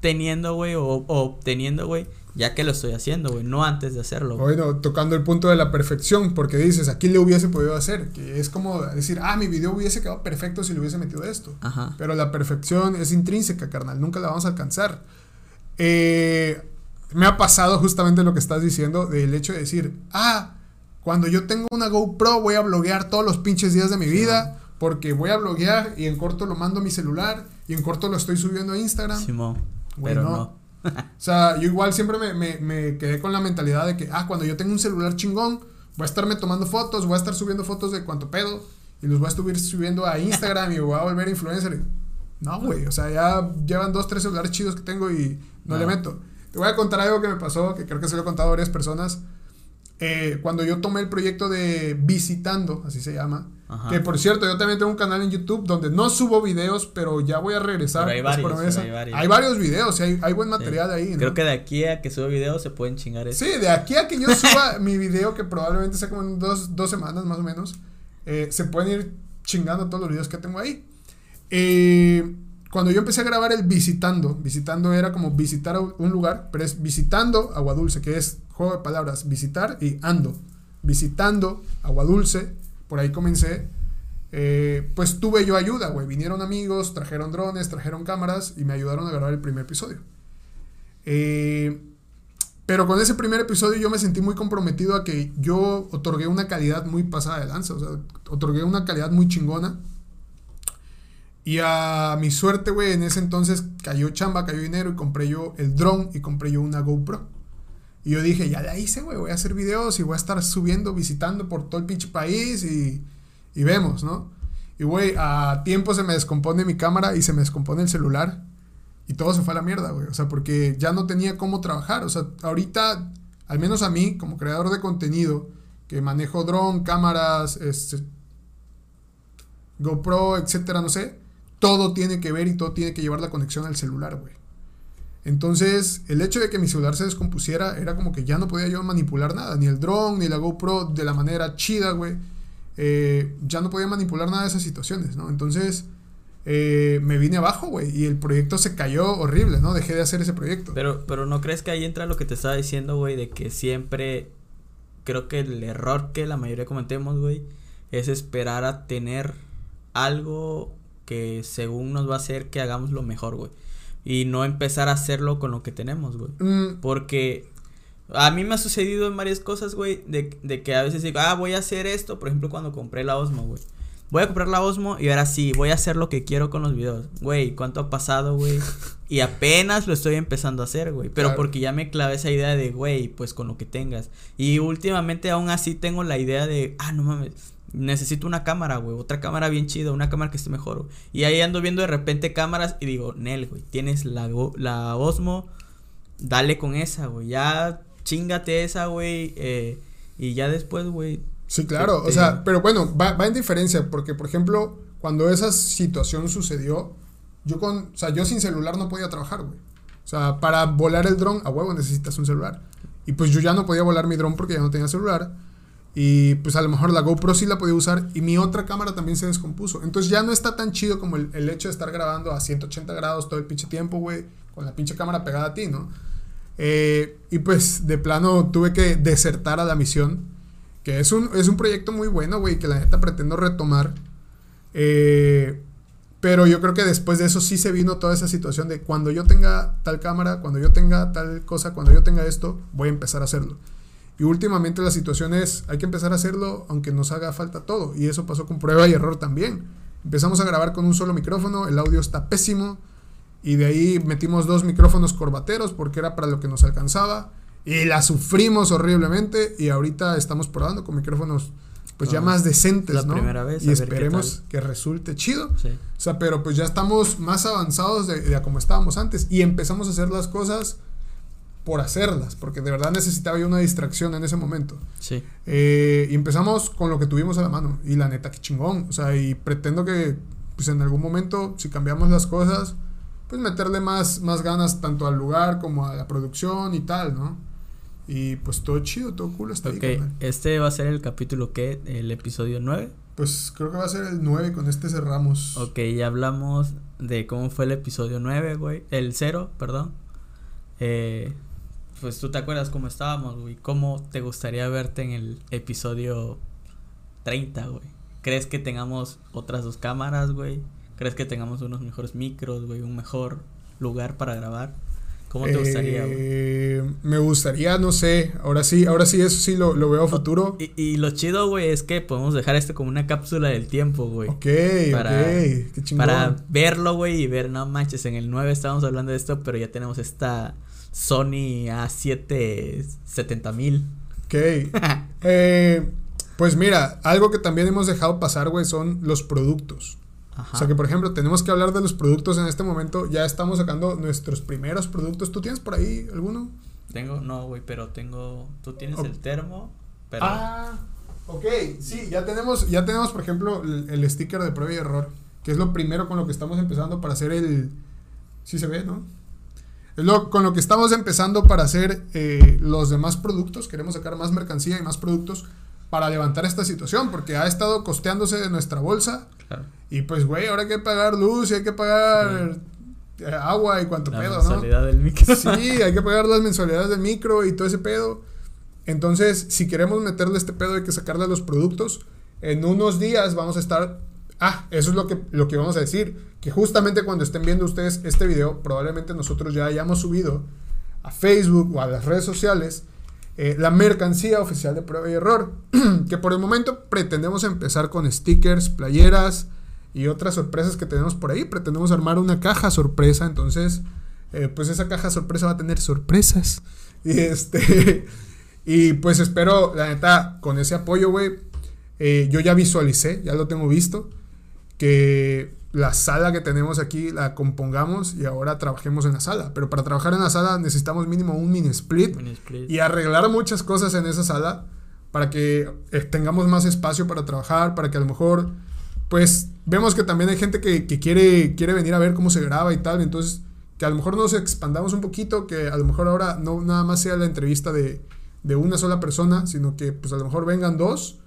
B: teniendo, güey, o, o obteniendo, güey, ya que lo estoy haciendo, güey, no antes de hacerlo. güey.
A: Bueno, tocando el punto de la perfección, porque dices, aquí le hubiese podido hacer, que es como decir, ah, mi video hubiese quedado perfecto si le hubiese metido esto.
B: Ajá.
A: Pero la perfección es intrínseca, carnal, nunca la vamos a alcanzar. Eh, me ha pasado justamente lo que estás diciendo, del hecho de decir, ah, cuando yo tengo una GoPro voy a bloguear todos los pinches días de mi vida, porque voy a bloguear y en corto lo mando a mi celular y en corto lo estoy subiendo a Instagram.
B: Simón.
A: Güey,
B: pero
A: no. O sea, yo igual siempre me, me, me quedé con la mentalidad de que, ah, cuando yo tengo un celular chingón, voy a estarme tomando fotos, voy a estar subiendo fotos de cuánto pedo y los voy a estar subiendo a Instagram y voy a volver influencer. No, güey, o sea, ya llevan dos, tres celulares chidos que tengo y no,
B: No.
A: le meto. Te voy a contar algo que me pasó, que creo que se lo he contado a varias personas. Eh, cuando yo tomé el proyecto de Visitando, así se llama,
B: Ajá.
A: que por cierto, yo también tengo un canal en YouTube donde no subo videos, pero ya voy a regresar.
B: Pero hay varios,
A: promesa.
B: pero hay varios.
A: Hay varios videos, hay, hay buen
B: Sí.
A: material ahí. ¿no?
B: Creo que de aquí a que suba video se pueden chingar eso.
A: Sí, de aquí a que yo suba mi video, que probablemente sea como en dos, dos semanas más o menos, eh, se pueden ir chingando todos los videos que tengo ahí. Eh, cuando yo empecé a grabar el visitando, visitando era como visitar un lugar, pero es visitando Agua Dulce, que es juego de palabras, visitar y ando. Visitando Agua Dulce, por ahí comencé. eh, pues tuve yo ayuda, güey. Vinieron amigos, trajeron drones, trajeron cámaras y me ayudaron a grabar el primer episodio. Eh, pero con ese primer episodio yo me sentí muy comprometido a que yo otorgué una calidad muy pasada de lanza, o sea, otorgué una calidad muy chingona. Y a mi suerte, güey, en ese entonces cayó chamba, cayó dinero y compré yo el drone y compré yo una GoPro. Y yo dije, ya la hice, güey, voy a hacer videos y voy a estar subiendo, visitando por todo el pinche país y, y vemos, ¿no? Y, güey, a tiempo se me descompone mi cámara y se me descompone el celular. Y todo se fue a la mierda, güey. O sea, porque ya no tenía cómo trabajar. O sea, ahorita, al menos a mí, como creador de contenido, que manejo dron, cámaras, este, GoPro, etcétera, no sé, todo tiene que ver y todo tiene que llevar la conexión al celular, güey. Entonces, el hecho de que mi celular se descompusiera era como que ya no podía yo manipular nada, ni el drone, ni la GoPro de la manera chida, güey. Eh, ya no podía manipular nada de esas situaciones, ¿no? Entonces, eh, me vine abajo, güey, y el proyecto se cayó horrible, ¿no? Dejé de hacer ese proyecto.
B: Pero, pero no crees que ahí entra lo que te estaba diciendo, güey, de que siempre creo que el error que la mayoría cometemos, güey, es esperar a tener algo que según nos va a hacer que hagamos lo mejor, güey. Y no empezar a hacerlo con lo que tenemos, güey.
A: Mm,
B: Porque a mí me ha sucedido en varias cosas, güey, de, de que a veces digo, ah, voy a hacer esto, por ejemplo, cuando compré la Osmo, güey. Voy a comprar la Osmo y ahora sí, voy a hacer lo que quiero con los videos. Güey, ¿cuánto ha pasado, güey? Y apenas lo estoy empezando a hacer, güey. Pero
A: Claro.
B: porque ya me clavé esa idea de, güey, pues con lo que tengas. Y últimamente aún así tengo la idea de, ah, no mames, necesito una cámara, güey. Otra cámara bien chida, una cámara que esté mejor. Y ahí ando viendo de repente cámaras y digo, Nel, güey, tienes la, la Osmo, dale con esa, güey. Ya chingate esa, güey. eh, y ya después, güey.
A: Sí, claro, o sea, pero bueno, va, va en diferencia, porque por ejemplo, cuando esa situación sucedió, yo con, o sea, yo sin celular no podía trabajar, güey. O sea, para volar el dron, a huevo necesitas un celular. Y pues yo ya no podía volar mi dron porque ya no tenía celular. Y pues a lo mejor la GoPro sí la podía usar y mi otra cámara también se descompuso. Entonces ya no está tan chido como el, el hecho de estar grabando a 180 grados todo el pinche tiempo, güey, con la pinche cámara pegada a ti, ¿no? Eh, y pues de plano tuve que desertar a la misión. Que es un, es un proyecto muy bueno, güey, que la neta pretendo retomar. Eh, pero yo creo que después de eso sí se vino toda esa situación de cuando yo tenga tal cámara, cuando yo tenga tal cosa, cuando yo tenga esto, voy a empezar a hacerlo. Y últimamente la situación es, hay que empezar a hacerlo aunque nos haga falta todo. Y eso pasó con prueba y error también. Empezamos a grabar con un solo micrófono, el audio está pésimo. Y de ahí metimos dos micrófonos corbateros porque era para lo que nos alcanzaba. Y la sufrimos horriblemente. Y ahorita estamos probando con micrófonos pues ya más decentes,
B: la
A: ¿no?
B: primera vez,
A: y esperemos que resulte chido.
B: Sí.
A: O sea, pero pues ya estamos más avanzados de, de a como estábamos antes. Y empezamos a hacer las cosas por hacerlas. Porque de verdad necesitaba yo una distracción en ese momento.
B: Sí.
A: Eh, y empezamos con lo que tuvimos a la mano. Y la neta, qué chingón. O sea, y pretendo que, pues en algún momento, si cambiamos las cosas, pues meterle más, más ganas tanto al lugar como a la producción y tal, ¿no? Y pues todo chido, todo cool está ahí,
B: Ok,
A: carnal.
B: este va a ser el capítulo que, el episodio 9.
A: Pues creo que va a ser el 9, con este cerramos.
B: Ok, ya hablamos de cómo fue el episodio 9, güey. El 0, perdón. Eh, pues tú te acuerdas cómo estábamos, güey. ¿Cómo te gustaría verte en el episodio 30, güey? ¿Crees que tengamos otras dos cámaras, güey? ¿Crees que tengamos unos mejores micros, güey? Un mejor lugar para grabar. ¿Cómo te gustaría, güey?
A: Eh, me gustaría, no sé, ahora sí, ahora sí, eso sí lo, lo veo a futuro.
B: Y, y lo chido, güey, es que podemos dejar esto como una cápsula del tiempo, güey.
A: Ok,
B: Para-
A: ok, qué chingón.
B: Para verlo, güey, y ver, no manches, en el 9 estábamos hablando de esto, pero ya tenemos esta Sony A7 70000.
A: Ok. Eh, pues mira, algo que también hemos dejado pasar, güey, son los productos.
B: Ajá.
A: O sea que, por ejemplo, tenemos que hablar de los productos en este momento. Ya estamos sacando nuestros primeros productos. ¿Tú tienes por ahí alguno?
B: Tengo, no, güey, pero tengo. Tú tienes el termo, pero.
A: Ah, ok. Sí, ya tenemos, ya tenemos, por ejemplo, el, el sticker de prueba y error. Que es lo primero con lo que estamos empezando para hacer el... Sí se ve, ¿no? Es lo, con lo que estamos empezando para hacer eh, los demás productos. Queremos sacar más mercancía y más productos. para levantar esta situación, porque ha estado costeándose de nuestra bolsa.
B: Claro.
A: Y pues, güey, ahora hay que pagar luz y hay que pagar eh, agua y cuánto
B: La
A: pedo,
B: mensualidad del micro.
A: Sí, hay que pagar las mensualidades del micro y todo ese pedo. Entonces, si queremos meterle este pedo, hay que sacarle los productos. En unos días vamos a estar. Ah, eso es lo que, lo que vamos a decir. Que justamente cuando estén viendo ustedes este video, probablemente nosotros ya hayamos subido a Facebook o a las redes sociales eh, la mercancía oficial de prueba y error. que por el momento pretendemos empezar con stickers, playeras y otras sorpresas que tenemos por ahí. Pretendemos armar una caja sorpresa. Entonces, eh, pues esa caja sorpresa va a tener sorpresas. Y este. y pues espero, la neta, con ese apoyo, güey. eh, yo ya visualicé, ya lo tengo visto. Que la sala que tenemos aquí la compongamos y ahora trabajemos en la sala. Pero para trabajar en la sala necesitamos mínimo un mini split
B: Mini split.
A: y arreglar muchas cosas en esa sala para que eh, tengamos más espacio para trabajar, para que a lo mejor, pues vemos que también hay gente que, que quiere, quiere venir a ver cómo se graba y tal, entonces que a lo mejor nos expandamos un poquito, que a lo mejor ahora no nada más sea la entrevista de, de una sola persona, sino que pues a lo mejor vengan dos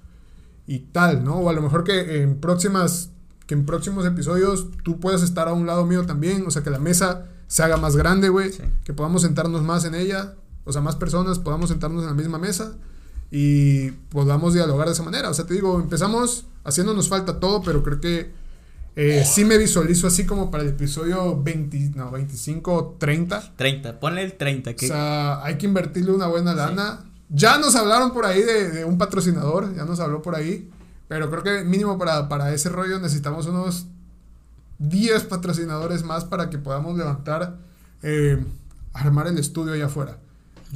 A: y tal, ¿no? O a lo mejor que en próximas que en próximos episodios tú puedas estar a un lado mío también, o sea, que la mesa se haga más grande, güey,
B: Sí.
A: que podamos sentarnos más en ella, o sea, más personas podamos sentarnos en la misma mesa y podamos dialogar de esa manera. O sea, te digo, empezamos haciéndonos falta todo, pero creo que eh, sí me visualizo así como para el episodio 20, no, 25, 30.
B: 30, ponle el 30. Que,
A: O sea, hay que invertirle una buena lana. Ya nos hablaron por ahí de, de un patrocinador, ya nos habló por ahí. Pero creo que mínimo para, para ese rollo necesitamos unos 10 patrocinadores más para que podamos levantar, eh, armar el estudio allá afuera.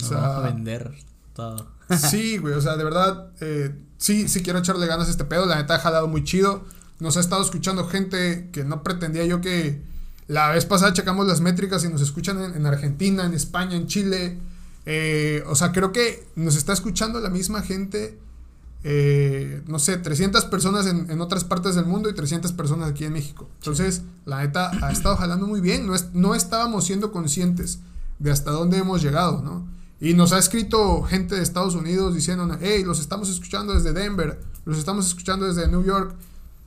A: O sea,
B: vender todo.
A: Sí, güey, o sea, de verdad, eh, sí, sí quiero echarle ganas a este pedo. La neta ha jalado muy chido. Nos ha estado escuchando gente que no pretendía yo que. La vez pasada checamos las métricas y nos escuchan en, en Argentina, en España, en Chile. Eh, o sea, creo que nos está escuchando la misma gente. Eh, no sé, 300 personas en, en otras partes del mundo y 300 personas aquí en México. Entonces, la neta ha estado jalando muy bien. No, es- no estábamos siendo conscientes de hasta dónde hemos llegado, ¿no? Y nos ha escrito gente de Estados Unidos diciendo, hey, los estamos escuchando desde Denver, los estamos escuchando desde New York.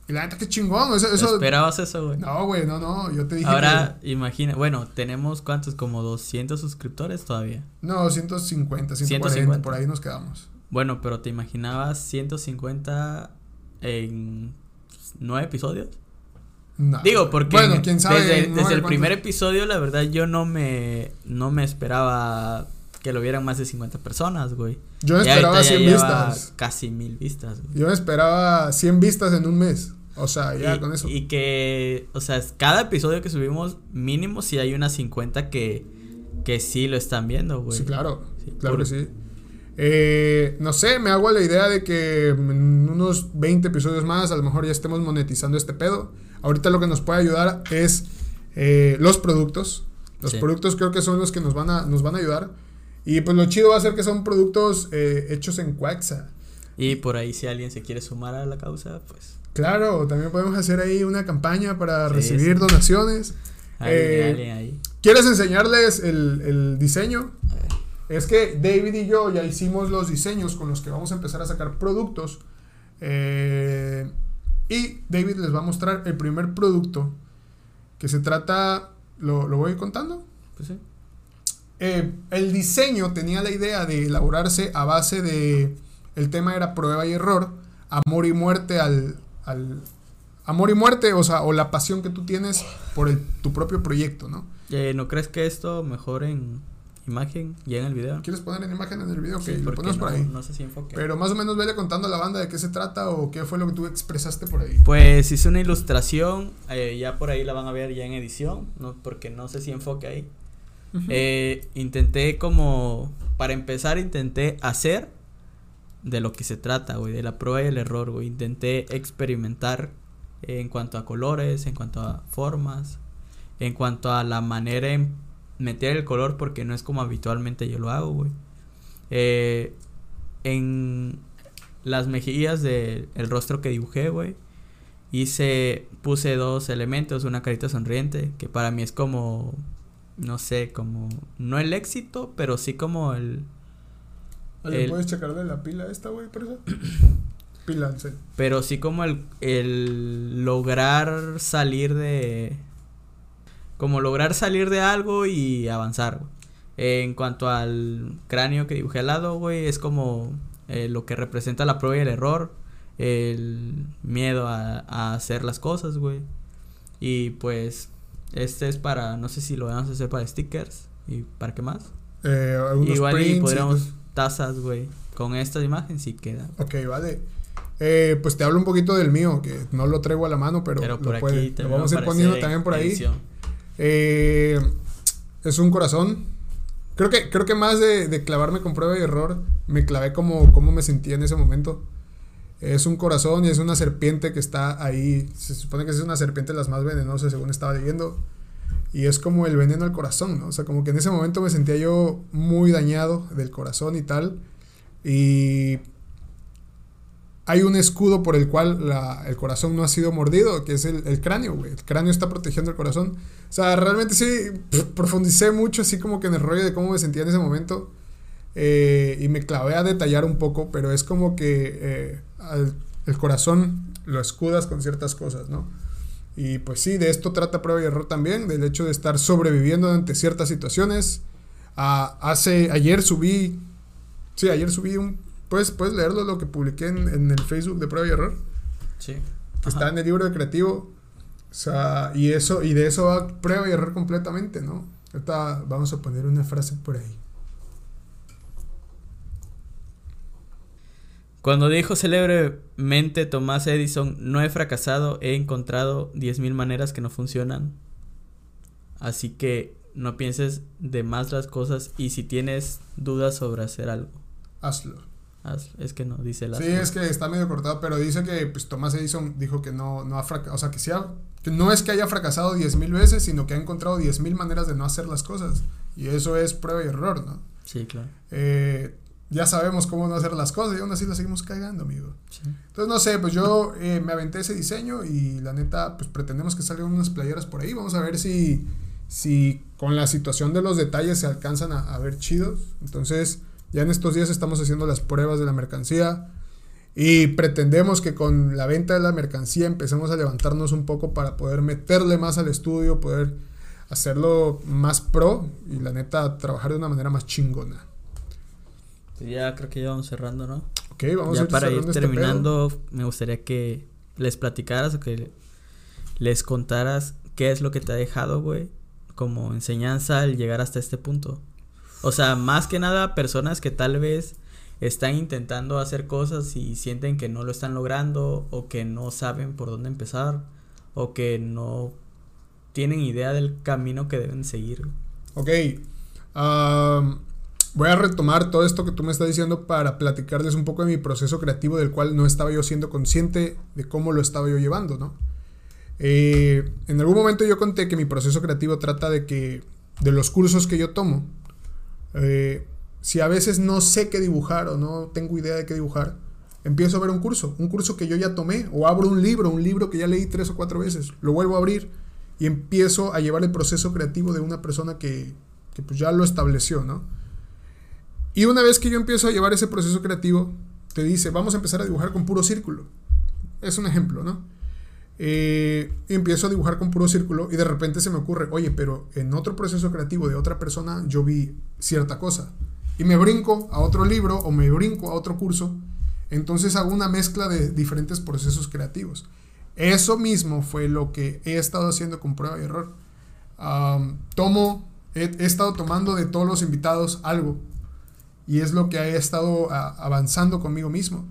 A: Y la neta, qué chingón. Eso, eso-
B: ¿Esperabas eso, güey?
A: no, güey, no, no. Yo te dije
B: Ahora, imagina, bueno, tenemos cuántos, como 200 suscriptores todavía.
A: que. No, 150, 140,
B: 150.
A: por ahí nos quedamos.
B: Bueno, pero ¿te imaginabas 150 en nueve episodios?
A: No.
B: Digo, porque
A: Bueno, quién sabe.
B: desde, desde el
A: cuántos-
B: primer episodio, la verdad, yo no me, no me esperaba que lo vieran más de 50 personas, güey.
A: Yo
B: Y
A: esperaba
B: ya
A: 100
B: lleva
A: vistas.
B: Casi mil vistas, güey.
A: Yo esperaba 100 vistas en un mes. O sea, ya
B: y,
A: con eso.
B: y que, o sea, cada episodio que subimos, mínimo si hay unas 50 que, que sí lo están viendo, güey.
A: Sí, claro.
B: Sí,
A: claro
B: puro.
A: que sí. Eh, no sé, me hago la idea de que en unos 20 episodios más a lo mejor ya estemos monetizando este pedo. Ahorita lo que nos puede ayudar es eh, los productos. Los
B: Sí.
A: productos creo que son los que nos van a, nos van a ayudar. Y pues lo chido va a ser que son productos eh, hechos en Quaxa.
B: Y por ahí si alguien se quiere sumar a la causa, pues
A: Claro, también podemos hacer ahí una campaña para
B: Sí,
A: recibir
B: sí.
A: donaciones.
B: hay
A: Eh,
B: alguien ahí.
A: ¿Quieres enseñarles el, el diseño?
B: A ver.
A: Es que David y yo ya hicimos los diseños con los que vamos a empezar a sacar productos. Eh, y David les va a mostrar el primer producto que se trata... ¿Lo, lo voy contando?
B: Pues sí.
A: Eh, el diseño tenía la idea de elaborarse a base de... El tema era prueba y error, amor y muerte al... al amor y muerte, o sea, o la pasión que tú tienes por el- tu propio proyecto, ¿no?
B: Eh, ¿No crees que esto mejore en imagen ya en el video?
A: ¿Quieres poner en imagen en el video? Ok,
B: Sí,
A: lo ponemos por
B: no,
A: ahí.
B: no sé si enfoque.
A: Pero más o menos vele contando a la banda de qué se trata o qué fue lo que tú expresaste por ahí.
B: Pues hice una ilustración, eh, ya por ahí la van a ver ya en edición, no, porque no sé si enfoque ahí. Eh, intenté como, para empezar, intenté hacer de lo que se trata, güey, de la prueba y el error, güey. Intenté experimentar en cuanto a colores, en cuanto a formas, en cuanto a la manera en meter el color, porque no es como habitualmente yo lo hago, güey. Eh, en las mejillas del el rostro que dibujé, güey, hice, puse dos elementos, una carita sonriente, que para mí es como, no sé, como, no el éxito, pero sí como el,
A: ¿Le
B: El-
A: puedes checarle la pila esta, güey, por eso?
B: Pero sí como el, el lograr salir de... Como lograr salir de algo y avanzar, güey. En cuanto al cráneo que dibujé al lado, güey, es como eh, lo que representa la prueba y el error. El miedo a, a hacer las cosas, güey. Y pues, este es para, no sé si lo vamos a hacer para stickers. ¿Y para qué más?
A: Eh,
B: Igual y
A: y
B: podríamos
A: pues-
B: tazas, güey. Con esta imagen sí queda.
A: Ok, vale. Eh, pues te hablo un poquito del mío, que no lo traigo a la mano, pero,
B: Pero
A: lo
B: por
A: puede-
B: aquí
A: lo vamos a ir poniendo
B: en
A: también por ahí. Eh, es un corazón. Creo que, creo que más de, de clavarme con prueba y error, me clavé como, como me sentía en ese momento. Es un corazón y es una serpiente que está ahí. Se supone que es una serpiente de las más venenosas, según estaba leyendo. Y es como el veneno al corazón, ¿no? O sea, como que en ese momento me sentía yo muy dañado del corazón y tal. Y hay un escudo por el cual la- el corazón no ha sido mordido, que es el, cráneo, güey. El cráneo está protegiendo el corazón. O sea, realmente sí profundicé mucho así como que en el rollo de cómo me sentía en ese momento. eh, y me clavé a detallar un poco, pero es como que eh, el corazón lo escudas con ciertas cosas, ¿no? Y pues sí, de esto trata prueba y error también, del hecho de estar sobreviviendo ante ciertas situaciones. Ah, hace, ayer subí, sí, ayer subí un, puedes, puedes leerlo lo que publiqué en, en el Facebook de prueba y error
B: Sí.
A: que está en el libro de creativo. O sea, y eso, y de eso va prueba y error completamente, ¿no? Ahorita vamos a poner una frase por ahí.
B: Cuando dijo célebremente Tomás Edison, no he fracasado, he encontrado 10.000 maneras que no funcionan. Así que no pienses de más las cosas y si tienes dudas sobre hacer algo,
A: Hazlo.
B: Es que no, dice la...
A: Sí, es que está medio cortado, pero dice que pues, Thomas Edison dijo que no, no ha fracasado. O sea, que, sí ha- que no es que haya fracasado 10.000 veces, sino que ha encontrado 10.000 maneras de no hacer las cosas. Y eso es prueba y error, ¿no?
B: Sí, claro.
A: Eh, ya sabemos cómo no hacer las cosas y aún así las seguimos cagando, amigo.
B: Sí.
A: Entonces, no sé, pues yo eh, me aventé ese diseño y la neta, pues pretendemos que salgan unas playeras por ahí. Vamos a ver si, si con la situación de los detalles se alcanzan a, a ver chidos. Entonces, ya en estos días estamos haciendo las pruebas de la mercancía y pretendemos que con la venta de la mercancía empecemos a levantarnos un poco para poder meterle más al estudio, poder hacerlo más pro y la neta trabajar de una manera más chingona.
B: Ya creo que ya vamos cerrando, ¿no?
A: Ok, vamos a
B: ya
A: ir
B: para ir
A: este
B: terminando, me gustaría que les platicaras o que les contaras qué es lo que te ha dejado, güey, como enseñanza al llegar hasta este punto. O sea, más que nada personas que tal vez están intentando hacer cosas y sienten que no lo están logrando o que no saben por dónde empezar o que no tienen idea del camino que deben seguir.
A: Ok. am, voy a retomar todo esto que tú me estás diciendo para platicarles un poco de mi proceso creativo del cual no estaba yo siendo consciente de cómo lo estaba yo llevando, ¿no? Eh, en algún momento yo conté que mi proceso creativo trata de que, de los cursos que yo tomo, eh, si a veces no sé qué dibujar o no tengo idea de qué dibujar, empiezo a ver un curso, un curso que yo ya tomé, o abro un libro, un libro que ya leí tres o cuatro veces, lo vuelvo a abrir y empiezo a llevar el proceso creativo de una persona que, que pues ya lo estableció, ¿no? Y una vez que yo empiezo a llevar ese proceso creativo, te dice, vamos a empezar a dibujar con puro círculo. Es un ejemplo, ¿no? Eh, y empiezo a dibujar con puro círculo y de repente se me ocurre, oye, pero en otro proceso creativo de otra persona yo vi cierta cosa. Y me brinco a otro libro o me brinco a otro curso. Entonces hago una mezcla de diferentes procesos creativos. Eso mismo fue lo que he estado haciendo con prueba y error. Tomo, he, estado tomando de todos los invitados algo. Y es lo que he estado a- avanzando conmigo mismo.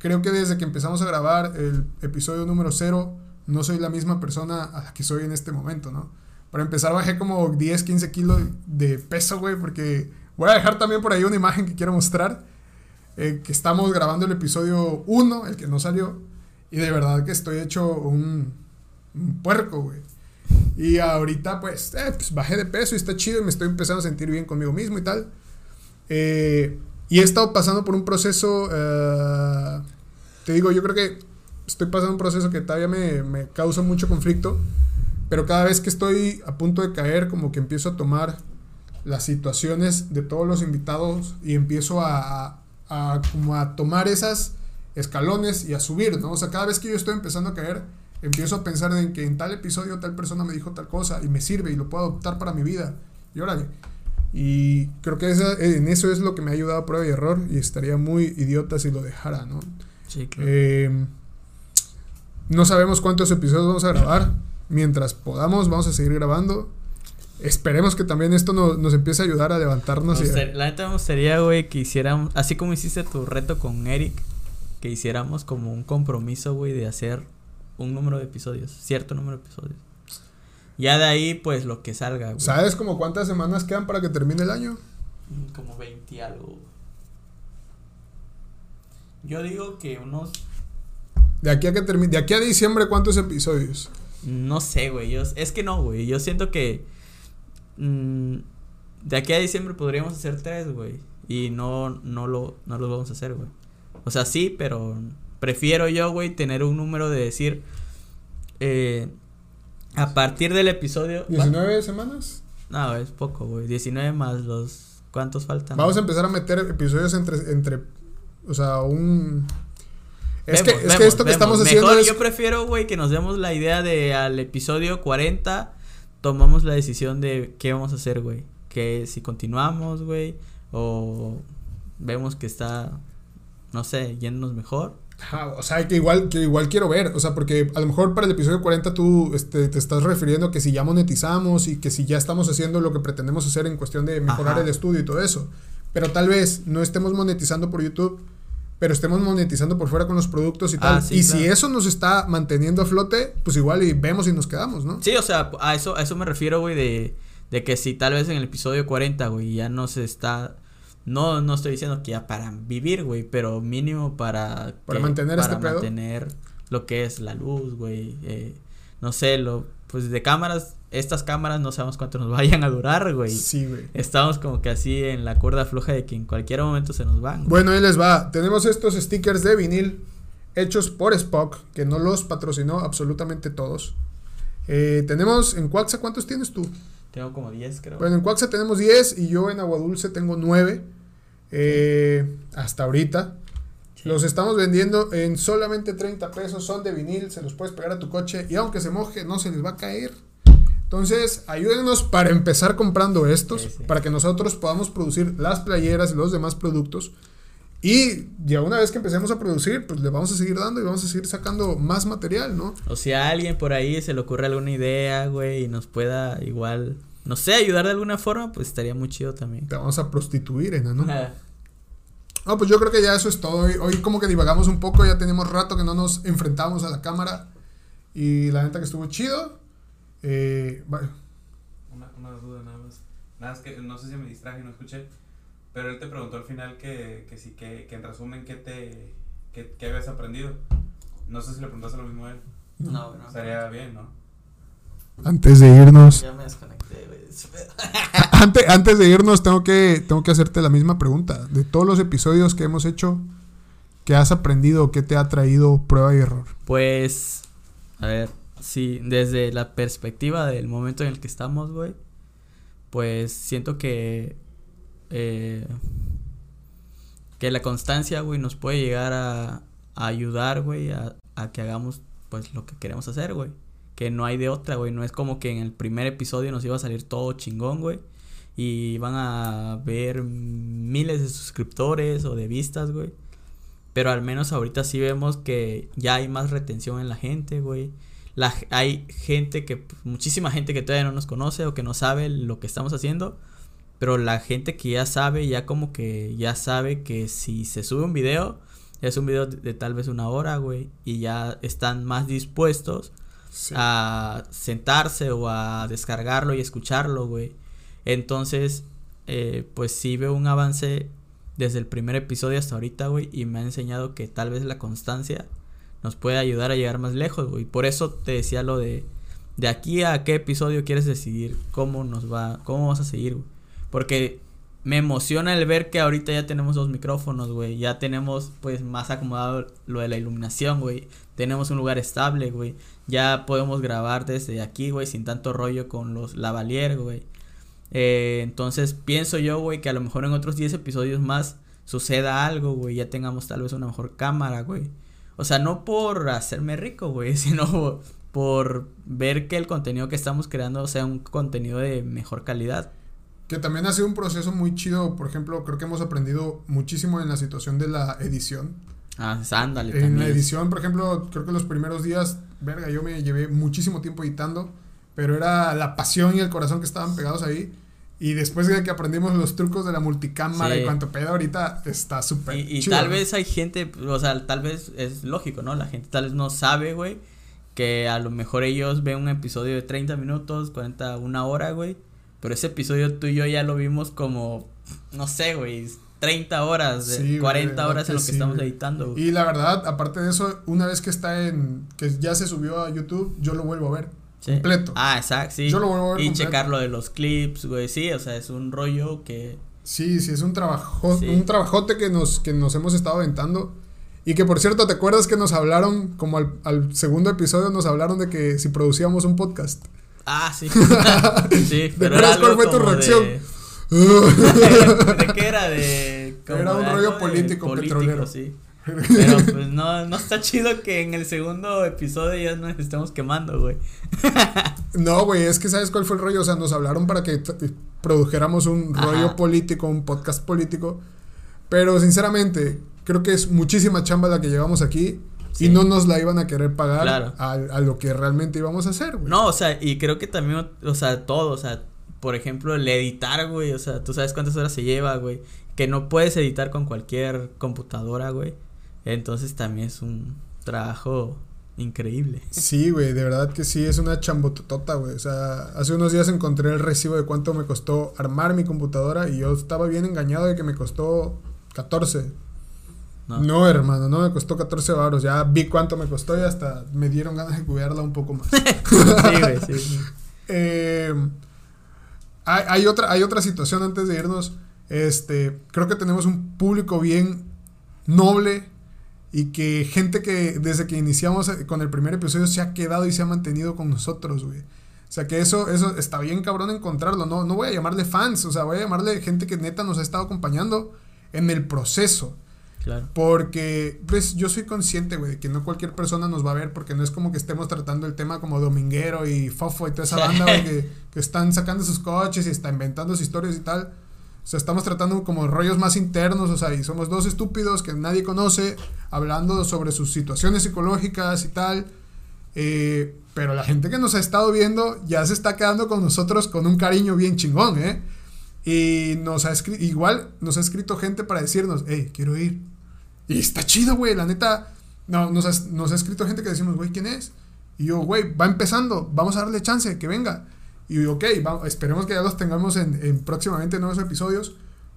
A: Creo que desde que empezamos a grabar el episodio número 0, no soy la misma persona a la que soy en este momento, ¿no? Para empezar, bajé como 10, 15 kilos de peso, güey, porque voy a dejar también por ahí una imagen que quiero mostrar. eh, que estamos grabando el episodio 1, el que no salió. Y de verdad que estoy hecho un, un puerco, güey. Y ahorita, pues, eh, pues, bajé de peso y está chido y me estoy empezando a sentir bien conmigo mismo y tal. Eh, y he estado pasando por un proceso, eh, te digo, yo creo que estoy pasando un proceso que todavía me, me causa mucho conflicto, pero cada vez que estoy a punto de caer, como que empiezo a tomar las situaciones de todos los invitados y empiezo a, como a tomar esas escalones y a subir, ¿no? O sea, cada vez que yo estoy empezando a caer, empiezo a pensar en que en tal episodio tal persona me dijo tal cosa y me sirve y lo puedo adoptar para mi vida. Y órale. Y creo que en eso es lo que me ha ayudado a prueba y error y estaría muy idiota si lo dejara, ¿no?
B: Sí, claro.
A: Eh, no sabemos cuántos episodios vamos a grabar. Mientras podamos, vamos a seguir grabando. Esperemos que también esto no- nos empiece a ayudar a levantarnos. Y a-
B: la neta me gustaría, güey, que hiciéramos, así como hiciste tu reto con Eric, que hiciéramos como un compromiso, güey, de hacer un número de episodios, cierto número de episodios. Ya de ahí, pues, lo que salga, güey.
A: ¿Sabes como cuántas semanas quedan para que termine el año?
B: Como 20 y algo. Yo digo que unos,
A: De aquí a que termine, de aquí a diciembre, ¿cuántos episodios?
B: no sé, güey, yo, es que no, güey, yo siento que mm, de aquí a diciembre podríamos hacer tres, güey, y no, no lo, no lo vamos a hacer, güey. O sea, sí, pero prefiero yo, güey, tener un número de decir, eh, a partir del episodio... ¿va?
A: ¿19 semanas?
B: No, es poco, güey, 19 más los... ¿Cuántos faltan?
A: Vamos a empezar a meter episodios entre, entre o sea, un... Es,
B: Vemos,
A: que, es que
B: vemos,
A: esto que estamos haciendo
B: Mejor
A: es...
B: Yo prefiero, güey, que nos demos la idea de al episodio 40 tomamos la decisión de qué vamos a hacer, güey. Que si continuamos, güey, o vemos que está, no sé, yéndonos mejor.
A: Ajá, o sea, que igual, que igual quiero ver, o sea, porque a lo mejor para el episodio 40 tú este, te estás refiriendo a que si ya monetizamos y que si ya estamos haciendo lo que pretendemos hacer en cuestión de mejorar
B: Ajá.
A: el estudio y todo eso. Pero tal vez no estemos monetizando por YouTube, pero estemos monetizando por fuera con los productos y
B: Ah,
A: tal.
B: sí,
A: y si eso nos está manteniendo a flote, pues igual y vemos y nos quedamos, ¿no?
B: Sí, o sea, a eso, a eso me refiero, güey, de, de que si tal vez en el episodio 40, güey, ya no se está... No, no estoy diciendo que ya para vivir, güey, pero mínimo para...
A: Para
B: que-
A: mantener
B: para
A: este pedo.
B: mantener lo que es la luz, güey. eh, no sé, lo... Pues de cámaras, estas cámaras no sabemos cuánto nos vayan a durar, güey.
A: Sí, güey.
B: Estamos como que así en la cuerda floja de que en cualquier momento se nos van. güey.
A: Bueno, ahí les va. Tenemos estos stickers de vinil hechos por Spock, que no los patrocinó absolutamente todos. Eh, tenemos en Quaxa, ¿cuántos tienes tú?
B: Tengo como 10, creo.
A: Bueno, en Quaxa tenemos 10 y yo en Agua Dulce tengo 9. eh, hasta ahorita.
B: Sí.
A: Los estamos vendiendo en solamente 30 pesos. Son de vinil, se los puedes pegar a tu coche y aunque se moje, no se les va a caer. Entonces, ayúdenos para empezar comprando estos,
B: Sí, sí.
A: para que nosotros podamos producir las playeras y los demás productos. Y ya una vez que empecemos a producir, pues le vamos a seguir dando y vamos a seguir sacando más material, ¿no?
B: O si a alguien por ahí se le ocurre alguna idea, güey, y nos pueda igual, no sé, ayudar de alguna forma, pues estaría muy chido también.
A: Te vamos a prostituir, enano. No, pues yo creo que ya eso es todo. Hoy, hoy como que divagamos un poco, ya teníamos rato que no nos enfrentábamos a la cámara. Y la neta que estuvo chido. Eh,
C: Una, una duda nada más. Nada, es que no sé si me distraje y no escuché. Pero él te preguntó al final que, que sí, que, que en resumen, ¿qué, te, qué, qué habías aprendido? No sé si le preguntaste lo mismo a él.
B: No, no.
C: Estaría bien, ¿no?
A: antes de irnos,
B: Ya me desconecté, güey.
A: antes, antes de irnos tengo que, tengo que hacerte la misma pregunta. De todos los episodios que hemos hecho, ¿qué has aprendido? ¿Qué te ha traído prueba y error?
B: Pues, a ver, sí, desde la perspectiva del momento en el que estamos, güey, pues siento que, eh, que la constancia, güey, nos puede llegar a, ayudar, güey, a, a que hagamos, pues, lo que queremos hacer, güey. Que no hay de otra, güey. No es como que en el primer episodio nos iba a salir todo chingón, güey. Y van a ver miles de suscriptores o de vistas, güey. Pero al menos ahorita sí vemos que ya hay más retención en la gente, güey. La, hay gente que, muchísima gente que todavía no nos conoce o que no sabe lo que estamos haciendo. Pero la gente que ya sabe, ya como que ya sabe que si se sube un video, es un video de, de tal vez una hora, güey. Y ya están más dispuestos
A: Sí.
B: a sentarse o a descargarlo y escucharlo, güey. Entonces, eh, pues sí veo un avance desde el primer episodio hasta ahorita, güey, y me ha enseñado que tal vez la constancia nos puede ayudar a llegar más lejos, güey. Por eso te decía lo de de aquí a qué episodio quieres decidir cómo nos va, cómo vamos a seguir, güey. Porque me emociona el ver que ahorita ya tenemos dos micrófonos, güey. Ya tenemos pues más acomodado lo de la iluminación, güey. Tenemos un lugar estable, güey. Ya podemos grabar desde aquí, güey, sin tanto rollo con los lavalier, güey. Eh, entonces pienso yo, güey, que a lo mejor en otros 10 episodios más suceda algo, güey, ya tengamos tal vez una mejor cámara, güey. O sea, no por hacerme rico, güey, sino por ver que el contenido que estamos creando sea un contenido de mejor calidad.
A: Que también ha sido un proceso muy chido, por ejemplo, creo que hemos aprendido muchísimo en la situación de la edición.
B: Ah, ándale.
A: En la edición, por ejemplo, creo que los primeros días, verga, yo me llevé muchísimo tiempo editando, pero era la pasión y el corazón que estaban pegados ahí. Y después de que aprendimos los trucos de la multicámara
B: Sí.
A: y cuanto pedo ahorita, está súper
B: Y, y
A: chido,
B: tal
A: ¿no?
B: vez hay gente, o sea, tal vez es lógico, ¿no? La gente tal vez no sabe, güey, que a lo mejor ellos ven un episodio de 30 minutos, 40, una hora, güey. Pero ese episodio tú y yo ya lo vimos como, no sé, güey, 30 horas,
A: Sí, güey,
B: 40
A: verdad
B: horas en lo que
A: sí,
B: estamos
A: güey.
B: editando. güey.
A: Y la verdad, aparte de eso, una vez que está en, que ya se subió a YouTube, yo lo vuelvo a ver.
B: Sí.
A: completo.
B: Ah, exacto, sí.
A: Yo lo vuelvo a ver
B: Y
A: completo.
B: checar lo de los clips, güey, sí, o sea, es un rollo que...
A: Sí, sí, es un trabajo,
B: Sí.
A: un trabajote que nos, que nos hemos estado aventando. Y que por cierto, ¿te acuerdas que nos hablaron, como al, al segundo episodio, nos hablaron de que si producíamos un podcast?
B: Ah, sí. sí, pero era
A: cuál fue tu reacción?
B: De... ¿De qué era? De... como
A: Era un rollo
B: de
A: político, petrolero.
B: sí. Pero pues no, no está chido que en el segundo episodio ya nos estemos quemando, güey.
A: No, güey, es que ¿sabes cuál fue el rollo? O sea, nos hablaron para que produjéramos un
B: Ajá.
A: rollo político, un podcast político. Pero sinceramente, creo que es muchísima chamba la que llevamos aquí.
B: Sí.
A: Y no nos la iban a querer pagar
B: Claro.
A: a, a lo que realmente íbamos a hacer, güey.
B: No, o sea, y creo que también, o sea, todo, o sea, por ejemplo, el editar, güey, o sea, tú sabes cuántas horas se lleva, güey, que no puedes editar con cualquier computadora, güey. Entonces también es un trabajo increíble.
A: Sí, güey, de verdad que sí, es una chambototota, güey. O sea, hace unos días encontré el recibo de cuánto me costó armar mi computadora y yo estaba bien engañado de que me costó 14.
B: No.
A: No, hermano, no me costó 14 baros. Ya vi cuánto me costó y hasta me dieron ganas de cuidarla un poco más.
B: Sí, güey, sí, sí.
A: Eh, hay, hay otra, hay otra situación antes de irnos. Este, creo que tenemos un público bien noble y que gente que desde que iniciamos eh, con el primer episodio se ha quedado y se ha mantenido con nosotros, güey. O sea que eso, eso está bien cabrón encontrarlo. No, no voy a llamarle fans, o sea, voy a llamarle gente que neta nos ha estado acompañando en el proceso.
B: Claro.
A: Porque, pues, yo soy consciente, güey, de que no cualquier persona nos va a ver, porque no es como que estemos tratando el tema como dominguero y fofo y toda esa banda, güey, que, que están sacando sus coches y están inventando sus historias y tal. O sea, estamos tratando como rollos más internos, o sea, y somos dos estúpidos que nadie conoce, hablando sobre sus situaciones psicológicas y tal. Eh, pero la gente que nos ha estado viendo ya se está quedando con nosotros con un cariño bien chingón, ¿eh? Y nos ha igual nos ha escrito gente para decirnos, hey, quiero ir. Y está chido, güey, la neta. No, nos ha, nos ha escrito gente que decimos, güey, ¿quién es? Y yo, güey, va empezando, vamos a darle chance, que venga. Y ok, va- esperemos que ya los tengamos en, en próximamente nuevos episodios.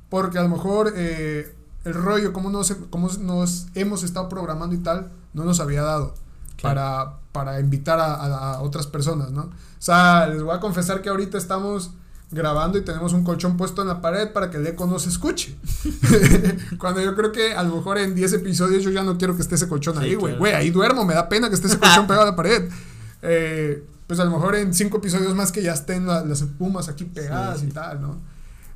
A: Porque a lo mejor eh, el rollo, como nos, cómo nos hemos estado programando y tal, no nos había dado para, para invitar a, a- a otras personas, ¿no? O sea, les voy a confesar que ahorita estamos grabando y tenemos un colchón puesto en la pared para que el eco no se escuche. Cuando yo creo que a lo mejor en 10 episodios yo ya no quiero que esté ese colchón
B: Sí,
A: ahí, güey.
B: claro.
A: Güey, ahí duermo, me da pena que esté ese colchón pegado a la pared. Eh, pues a lo mejor en 5 episodios más que ya estén la- las espumas aquí pegadas
B: Sí,
A: y tal, ¿no?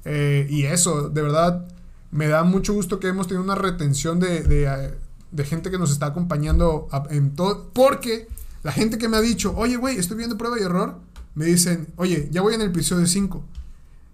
A: Eh, y eso, de verdad, me da mucho gusto que hemos tenido una retención de, de, eh, de gente que nos está acompañando a- en todo. Porque la gente que me ha dicho, oye, güey, estoy viendo prueba y error, me dicen, oye, ya voy en el episodio 5.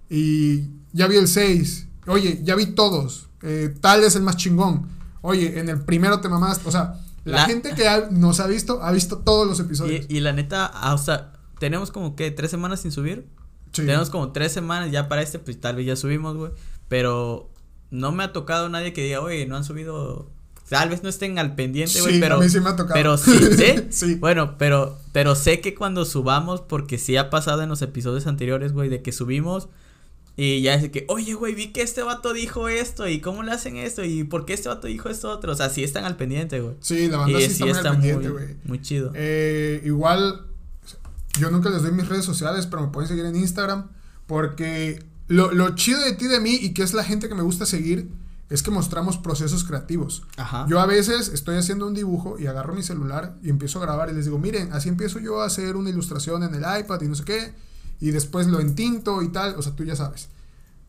A: Y ya vi el 6. Oye, ya vi todos. eh, tal es el más chingón. Oye, en el primero te mamaste. O sea, la,
B: La-
A: gente que ha- nos ha visto, ha visto todos los episodios.
B: Y, y la neta, ah, o sea, tenemos como que tres semanas sin subir.
A: Sí.
B: Tenemos como tres semanas ya para este, pues tal vez ya subimos, güey. Pero no me ha tocado nadie que diga, oye, no han subido. Tal vez no estén al pendiente, güey,
A: Sí,
B: pero.
A: a mí sí me ha tocado.
B: Pero sí, ¿sí?
A: Sí.
B: Bueno, pero, pero sé que cuando subamos, porque sí ha pasado en los episodios anteriores, güey, de que subimos y ya es que, oye, güey, vi que este vato dijo esto y cómo le hacen esto y por qué este vato dijo esto otro. O sea, sí están al pendiente, güey.
A: Sí, la banda
B: Y
A: sí
B: sí
A: está, muy
B: está
A: al pendiente,
B: muy,
A: güey.
B: muy chido.
A: Eh, igual, yo nunca les doy mis redes sociales, pero me pueden seguir en Instagram. Porque lo, lo chido de ti, de mí, y que es la gente que me gusta seguir, es que mostramos procesos creativos.
B: Ajá.
A: Yo a veces estoy haciendo un dibujo y agarro mi celular y empiezo a grabar y les digo, miren, así empiezo yo a hacer una ilustración en el iPad y no sé qué, y después lo entinto y tal, o sea, tú ya sabes.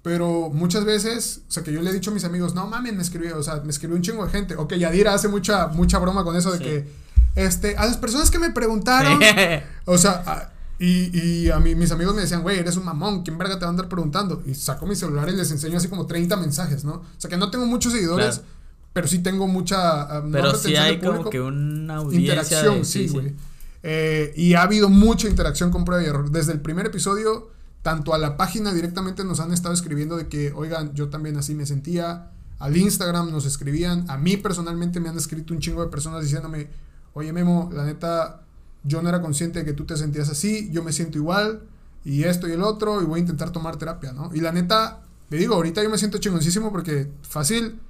A: Pero muchas veces, o sea, que yo le he dicho a mis amigos, no mames, me escribió, o sea, me escribió un chingo de gente. O que Yadira hace mucha, mucha broma con eso de
B: Sí.
A: que, este, a las personas que me preguntaron, o sea, a- y, y a mí, mis amigos me decían, güey, eres un mamón, ¿quién verga te va a andar preguntando? Y saco mi celular y les enseño así como 30 mensajes, ¿no? O sea, que no tengo muchos seguidores,
B: Claro.
A: pero sí tengo mucha... no
B: Pero sí hay como
A: público,
B: que una audiencia.
A: interacción,
B: de-
A: sí, güey. Eh, y ha habido mucha interacción con prueba y error. Desde el primer episodio, tanto a la página directamente nos han estado escribiendo de que, oigan, yo también así me sentía. Al Instagram nos escribían. A mí personalmente me han escrito un chingo de personas diciéndome, oye Memo, la neta, yo no era consciente de que tú te sentías así, yo me siento igual, y esto y el otro, y voy a intentar tomar terapia, ¿no? Y la neta, le digo, ahorita yo me siento chingoncísimo porque fácil,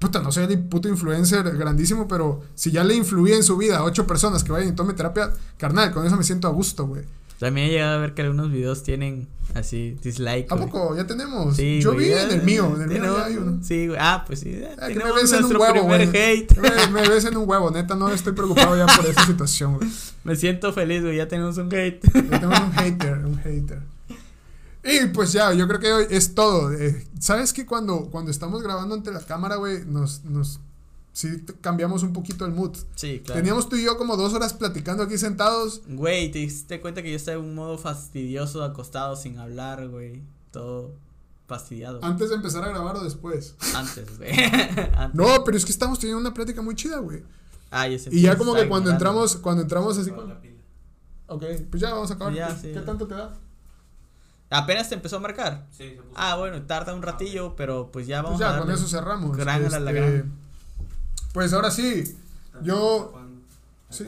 A: puta, no soy el puto influencer grandísimo, pero si ya le influía en su vida a ocho personas que vayan y tomen terapia, carnal, con eso me siento a gusto, güey.
B: También he llegado a ver que algunos videos tienen así dislike.
A: ¿A
B: güey.
A: poco? Ya tenemos.
B: Sí,
A: yo
B: güey,
A: vi
B: ya-
A: en el mío, en el mío ya hay uno.
B: Sí, güey. Ah, pues sí.
A: Ah, que me ves en un huevo, güey.
B: hate.
A: Me, me ves en un huevo, neta, no estoy preocupado ya por esa situación, güey.
B: Me siento feliz, güey. Ya tenemos un hate.
A: Ya tenemos un hater, un hater. Y pues ya, yo creo que hoy es todo. Eh, ¿Sabes que cuando, cuando estamos grabando ante la cámara, güey, nos, nos, sí cambiamos un poquito el mood.
B: Sí, claro.
A: Teníamos tú y yo como dos horas platicando aquí sentados.
B: Güey, te diste cuenta que yo estaba en un modo fastidioso, acostado, sin hablar, güey. Todo fastidiado.
A: Antes de empezar a grabar o después.
B: Antes, güey. Antes.
A: No, pero es que estamos teniendo una plática muy chida, güey.
B: Ah, yo sentí
A: Y ya como que cuando entramos, cuando entramos así.
C: Pila.
A: Ok, pues ya vamos a acabar.
B: Ya,
A: ¿Qué,
B: sí,
A: qué
B: ya.
A: tanto te da?
B: Apenas te empezó a marcar.
C: Sí, se puso.
B: Ah, bueno, tarda un ratillo, pero pues ya vamos
A: Pues
B: a
A: ya, con eso cerramos.
B: Gran a la
A: Este,
B: gran.
A: Pues ahora sí, yo-
C: Juan,
A: Sí.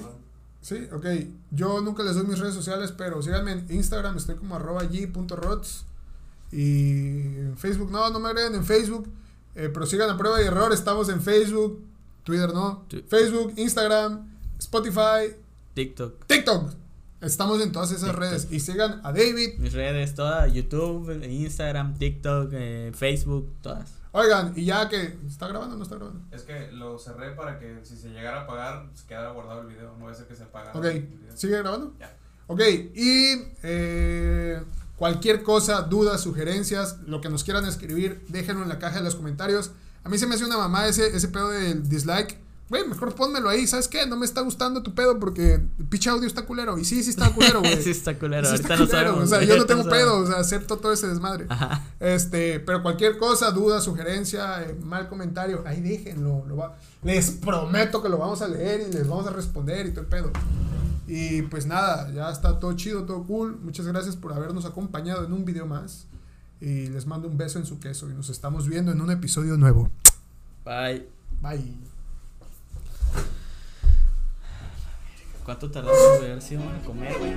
A: Sí, ok. Yo nunca les doy mis redes sociales, pero síganme en Instagram, estoy como arroba g.rods. Y en Facebook, no, no me agreguen en Facebook. eh, pero sigan a prueba y error, estamos en Facebook, Twitter, no. Facebook, Instagram, Spotify,
B: TikTok.
A: TikTok. Estamos en todas esas
B: TikTok.
A: redes. Y sigan a David.
B: Mis redes, todas, YouTube, Instagram, TikTok, eh, Facebook, todas.
A: Oigan, y ya que. ¿Está grabando o no está grabando?
C: Es que lo cerré para que si se llegara a apagar, se quedara guardado el video. No va a ser que se.
A: Ok,
C: el video.
A: ¿sigue grabando?
C: Ya.
A: Ok, y eh, cualquier cosa, dudas, sugerencias, lo que nos quieran escribir, déjenlo en la caja de los comentarios. A mí se me hace una mamá ese, ese pedo del dislike. Güey, mejor pónmelo ahí, ¿sabes qué? No me está gustando tu pedo porque el pinche audio está culero. Y sí, sí está culero, güey.
B: sí, está culero.
A: Sí
B: Ahorita
A: está
B: no
A: culero,
B: sabemos.
A: O sea, yo no
B: ahorita
A: tengo pedo, o sea, acepto todo ese desmadre.
B: Ajá.
A: Este, pero cualquier cosa, duda, sugerencia, eh, mal comentario, ahí déjenlo. Lo va, les prometo que lo vamos a leer y les vamos a responder y todo el pedo. Y pues nada, ya está todo chido, todo cool. Muchas gracias por habernos acompañado en un video más. Y les mando un beso en su queso y nos estamos viendo en un episodio nuevo.
B: Bye.
A: Bye.
B: ¿Cuánto tardamos, güey? Ahora sí vamos a comer, güey.